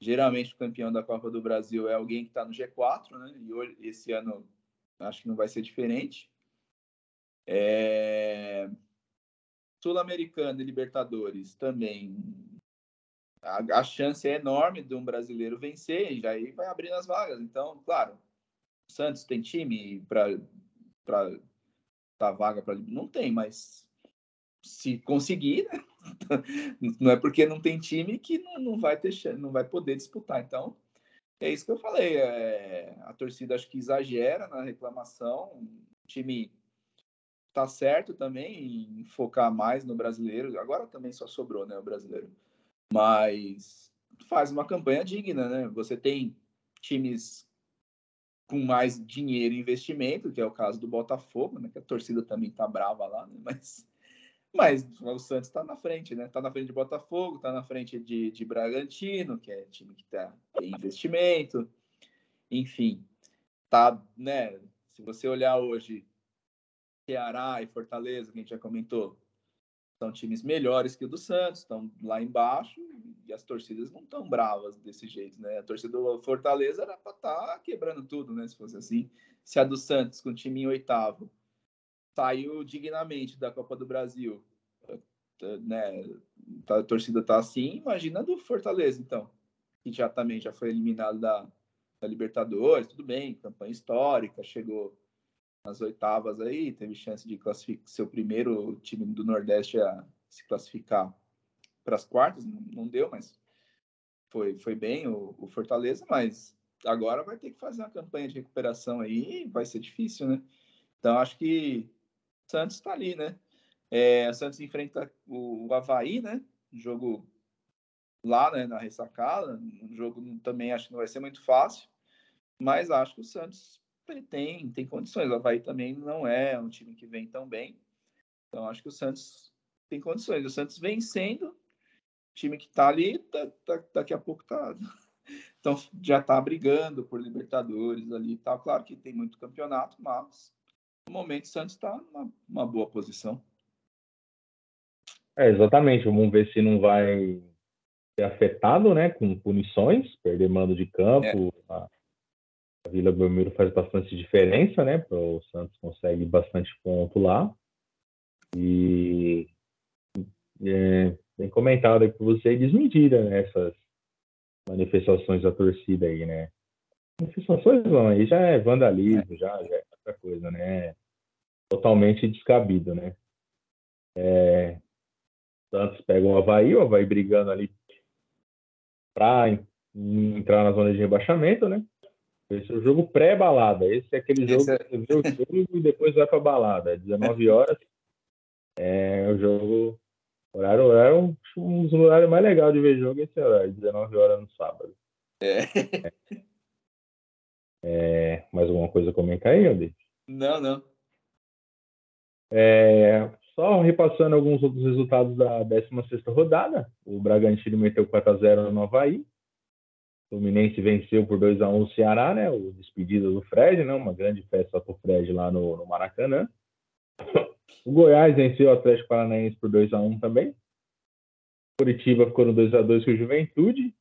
geralmente o campeão da Copa do Brasil é alguém que está no G4, né? E hoje, esse ano acho que não vai ser diferente. É... Sul-Americano e Libertadores também. A, a, chance é enorme de um brasileiro vencer e aí vai abrindo as vagas. Então, claro, o Santos tem time para tá vaga para não tem, mas se conseguir, né? não é porque não tem time que não, não vai ter não vai poder disputar. Então é isso que eu falei. É, a torcida acho que exagera na reclamação. O time tá certo também em focar mais no brasileiro. Agora também só sobrou, né, o brasileiro. Mas faz uma campanha digna, né? Você tem times com mais dinheiro e investimento, que é o caso do Botafogo, né? Que a torcida também tá brava lá, né? Mas, mas o Santos está na frente, né? Tá na frente de Botafogo, tá na frente de, de Bragantino, que é time que tá, tem investimento, enfim, tá, né? Se você olhar hoje Ceará e Fortaleza, que a gente já comentou, são times melhores que o do Santos, estão lá embaixo e as torcidas não estão bravas desse jeito, né? A torcida do Fortaleza era para estar tá quebrando tudo, né? Se fosse assim. Se a do Santos, com o time em oitavo, saiu dignamente da Copa do Brasil, né? A torcida tá assim, imagina a do Fortaleza, então, que já também já foi eliminado da, da Libertadores, tudo bem, campanha histórica, chegou nas oitavas aí, teve chance de classificar seu primeiro time do Nordeste a se classificar para as quartas, não deu, mas foi, foi bem o, o, Fortaleza, mas agora vai ter que fazer uma campanha de recuperação aí, vai ser difícil, né? Então acho que o Santos está ali, né? É, o Santos enfrenta o, o Havaí, né? Jogo lá, né, na ressacada, um jogo também acho que não vai ser muito fácil, mas acho que o Santos ele tem, tem condições. O Havaí também não é um time que vem tão bem. Então, acho que o Santos tem condições. O Santos vencendo, time que está ali, tá, tá, daqui a pouco tá, então, já está brigando por Libertadores ali e tal. Claro que tem muito campeonato, mas no momento o Santos está numa uma boa posição. É, exatamente. Vamos ver se não vai ser afetado, né, com punições, perder mando de campo, é. a a Vila Belmiro faz bastante diferença, né? O Santos consegue bastante ponto lá. E é, bem comentado aí por você desmedida né, essas manifestações da torcida aí, né? Manifestações não, aí já é vandalismo, já, já é outra coisa, né? Totalmente descabido, né? É, Santos pega o Havaí, o Havaí brigando ali para entrar na zona de rebaixamento, né? Esse é o jogo pré-balada. Esse é aquele jogo é... que você vê o jogo e depois vai para balada. É 19 horas. É o jogo. Horário, horário, um dos horários mais legais de ver jogo é esse horário, 19 horas no sábado. É. é mais alguma coisa a comentar aí, Andy? Não, não. É, só repassando alguns outros resultados da 16 rodada. O Bragantino meteu 4x0 no Havaí. Fluminense venceu por 2 a 1 o Ceará, né? O despedida do Fred, né? Uma grande festa para o Fred lá no, no, Maracanã. O Goiás venceu o Atlético Paranaense por 2 a 1 também. Curitiba ficou no 2 a 2 com o Juventude.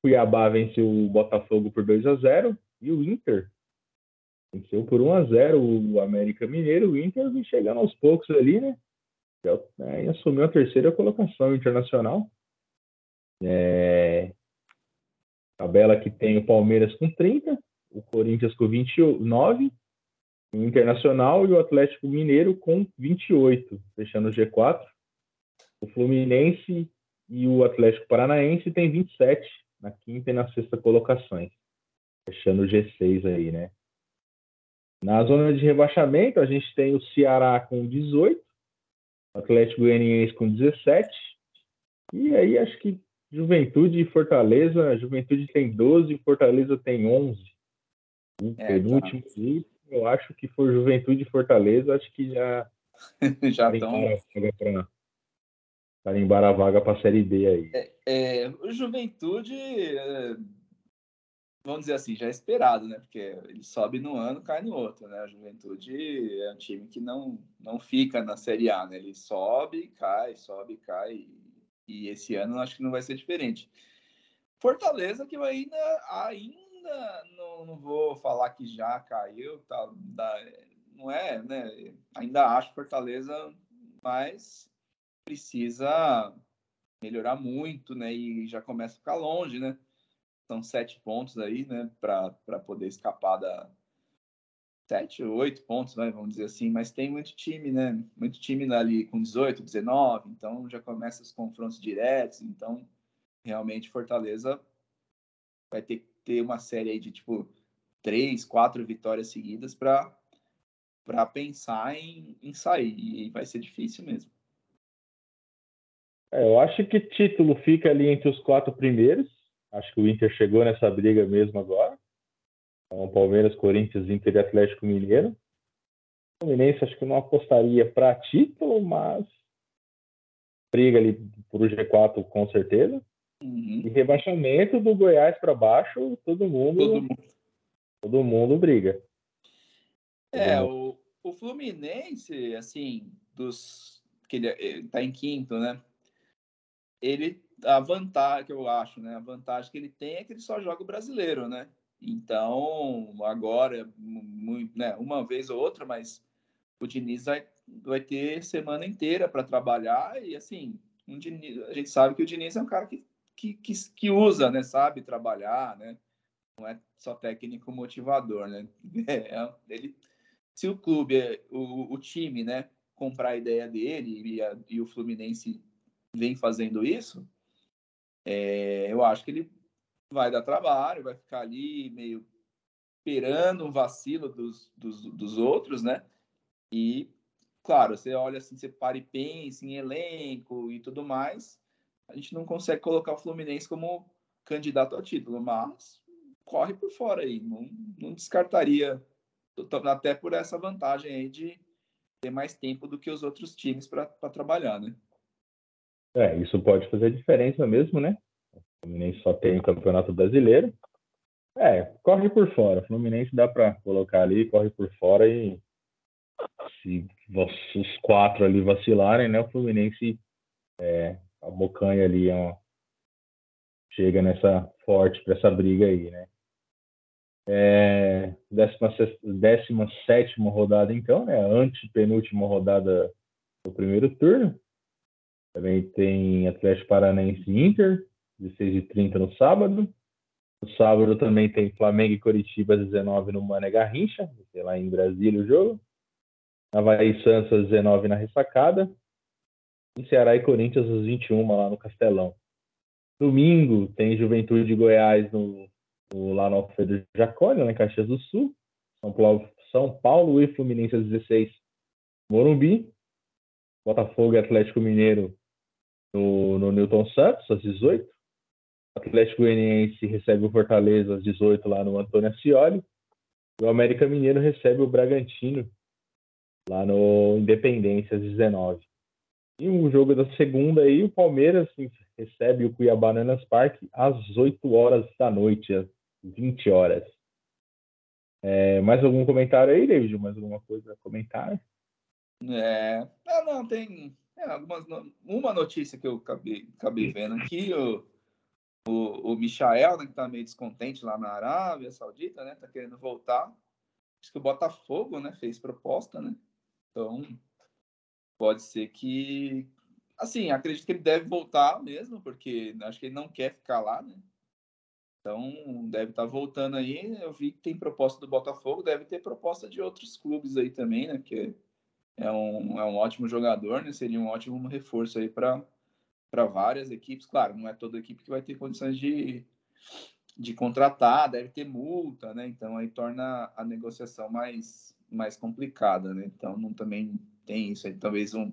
Cuiabá venceu o Botafogo por 2 a 0 e o Inter Venceu por 1 a 0 o América Mineiro, o Inter vem chegando aos poucos ali, né? E assumiu a terceira colocação internacional. É... Tabela que tem o Palmeiras com 30, o Corinthians com 29, o Internacional e o Atlético Mineiro com 28, fechando o G4. O Fluminense e o Atlético Paranaense tem 27 na quinta e na sexta colocações, fechando o G6 aí, né? Na zona de rebaixamento, a gente tem o Ceará com 18, o Atlético Goianiense com 17, e aí acho que Juventude e Fortaleza, Juventude tem 12, Fortaleza tem 11. O é, penúltimo tá. eu acho que for Juventude e Fortaleza, acho que já já estão carimbar a vaga para a Série B aí. É, é, o Juventude, é, vamos dizer assim, já é esperado, né? Porque ele sobe no ano, cai no outro, né? A Juventude é um time que não, não fica na Série A, né? Ele sobe, cai, sobe, cai. E esse ano acho que não vai ser diferente. Fortaleza que ainda, ainda não, não vou falar que já caiu, tá, não é, né? Ainda acho Fortaleza, mas precisa melhorar muito, né? E já começa a ficar longe, né? São sete pontos aí, né? Para poder escapar da sete, oito pontos, né? Vamos dizer assim. Mas tem muito time, né? Muito time ali com 18, 19. Então já começa os confrontos diretos. Então realmente Fortaleza vai ter que ter uma série aí de tipo três, quatro vitórias seguidas para para pensar em, em sair. E vai ser difícil mesmo. É, eu acho que título fica ali entre os quatro primeiros. Acho que o Inter chegou nessa briga mesmo agora. Então, Palmeiras, Corinthians, Inter e Atlético Mineiro. O Fluminense acho que não apostaria para título, mas briga ali por G4 com certeza. Uhum. E rebaixamento do Goiás para baixo, todo mundo, todo mundo, todo mundo briga. É, o, o Fluminense, assim, dos que ele está em quinto, né? ele a vantagem que eu acho, né? A vantagem que ele tem é que ele só joga o brasileiro, né? Então, agora, muito, né, uma vez ou outra, mas o Diniz vai, vai ter semana inteira para trabalhar e, assim, um Diniz, a gente sabe que o Diniz é um cara que, que, que, que, usa, né? Sabe trabalhar, né? Não é só técnico motivador, né? É, ele, se o clube, o, o time, né, comprar a ideia dele e, a, e o Fluminense vem fazendo isso, é, eu acho que ele vai dar trabalho, vai ficar ali meio esperando um vacilo dos, dos, dos outros, né? E, claro, você olha assim, você para e pensa em elenco e tudo mais, a gente não consegue colocar o Fluminense como candidato ao título, mas corre por fora aí, não, não descartaria, até por essa vantagem aí de ter mais tempo do que os outros times para trabalhar, né? É, isso pode fazer diferença mesmo, né? Fluminense só tem o Campeonato Brasileiro. É, corre por fora. Fluminense dá para colocar ali, corre por fora e se os quatro ali vacilarem, né? O Fluminense é, a bocanha ali ó, chega nessa forte para essa briga aí, né? É, 17 rodada, então, né? Antepenúltima rodada do primeiro turno. Também tem Atlético Paranaense Inter, 16h30 no sábado. No sábado também tem Flamengo e Coritiba, 19 no Mané Garrincha, lá em Brasília o jogo. Havaí Santos, às 19 na Ressacada. E Ceará e Corinthians, às 21 lá no Castelão. Domingo tem Juventude de Goiás no, no, lá no Alfredo Jaconi, lá em Caxias do Sul. São Paulo, São Paulo e Fluminense às 16 Morumbi. Botafogo e Atlético Mineiro no, no Newton Santos, às 18. Atlético Goianiense recebe o Fortaleza às 18 lá no Antônio Ascioli. E o América Mineiro recebe o Bragantino lá no Independência às 19. E o jogo da segunda aí, o Palmeiras assim, recebe o Cuiabá no Allianz Parque às 8 horas da noite, às 20 horas. É, mais algum comentário aí, David? Mais alguma coisa a comentar? É, não, não, tem é, algumas, uma notícia que eu acabei, acabei vendo aqui, o, o, o Michael, né, que está meio descontente lá na Arábia Saudita, né, tá querendo voltar. acho que o Botafogo, né, fez proposta, né? Então, pode ser que assim, acredito que ele deve voltar mesmo, porque acho que ele não quer ficar lá, né? Então, deve estar tá voltando aí. Eu vi que tem proposta do Botafogo, deve ter proposta de outros clubes aí também, né? Que é um, é um ótimo jogador, né? Seria um ótimo reforço aí para várias equipes. Claro, não é toda equipe que vai ter condições de, de contratar, deve ter multa, né? Então aí torna a negociação mais, mais complicada, né? Então não, também tem isso aí. Talvez um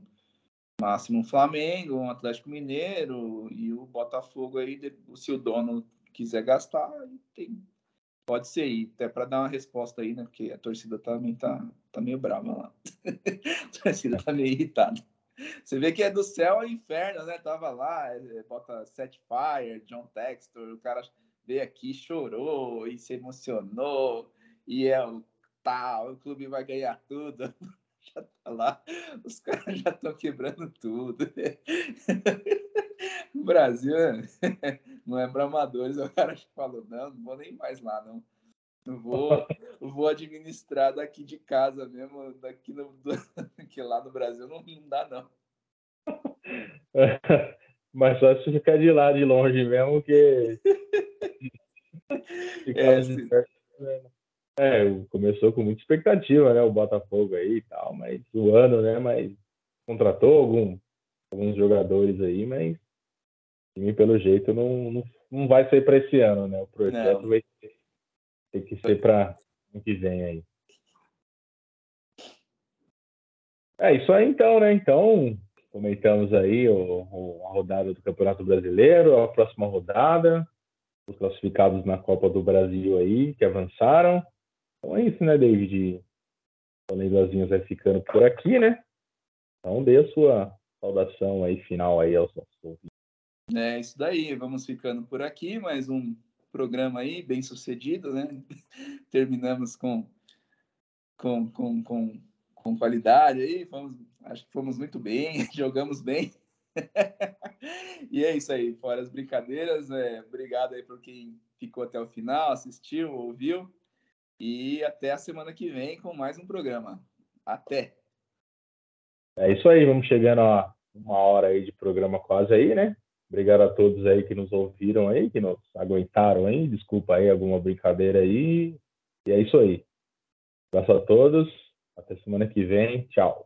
máximo um Flamengo, um Atlético Mineiro e o Botafogo aí, se o dono quiser gastar, tem, pode ser aí, até para dar uma resposta aí, né? Porque a torcida também tá, tá meio brava lá. a torcida tá meio irritada. Você vê que é do céu ao inferno, né? Tava lá, é, bota Set Fire, John Textor, o cara veio aqui, chorou e se emocionou, e é o tal, o clube vai ganhar tudo. Já tá lá, os caras já estão quebrando tudo. O Brasil não é para amadores, o cara falou, não, não vou nem mais lá, não. Vou, vou administrar daqui de casa mesmo, daqui no, que lá no Brasil não, não dá, não. Mas só se ficar de lá de longe mesmo, que. é, é, começou com muita expectativa, né? O Botafogo aí e tal, mas o ano, né? Mas contratou algum, alguns jogadores aí, mas time, pelo jeito, não, não, não vai ser para esse ano, né? O projeto não. vai ter, ter que ser para ano que vem aí. É isso aí, então, né? Então, comentamos aí o, o, a rodada do Campeonato Brasileiro, a próxima rodada, os classificados na Copa do Brasil aí, que avançaram. Então é isso, né, David? O Leilozinhos vai ficando por aqui, né? Então dê a sua saudação aí final aí aos nossos ouvintes. É isso daí, vamos ficando por aqui, mais um programa aí, bem sucedido, né? Terminamos com, com, com, com, com qualidade aí, fomos, acho que fomos muito bem, jogamos bem. e é isso aí, fora as brincadeiras, é, obrigado aí por quem ficou até o final, assistiu, ouviu, e até a semana que vem com mais um programa. Até! É isso aí, vamos chegando a uma hora aí de programa quase aí, né? Obrigado a todos aí que nos ouviram aí, que nos aguentaram aí. Desculpa aí alguma brincadeira aí. E é isso aí. Abraço a todos. Até semana que vem. Tchau.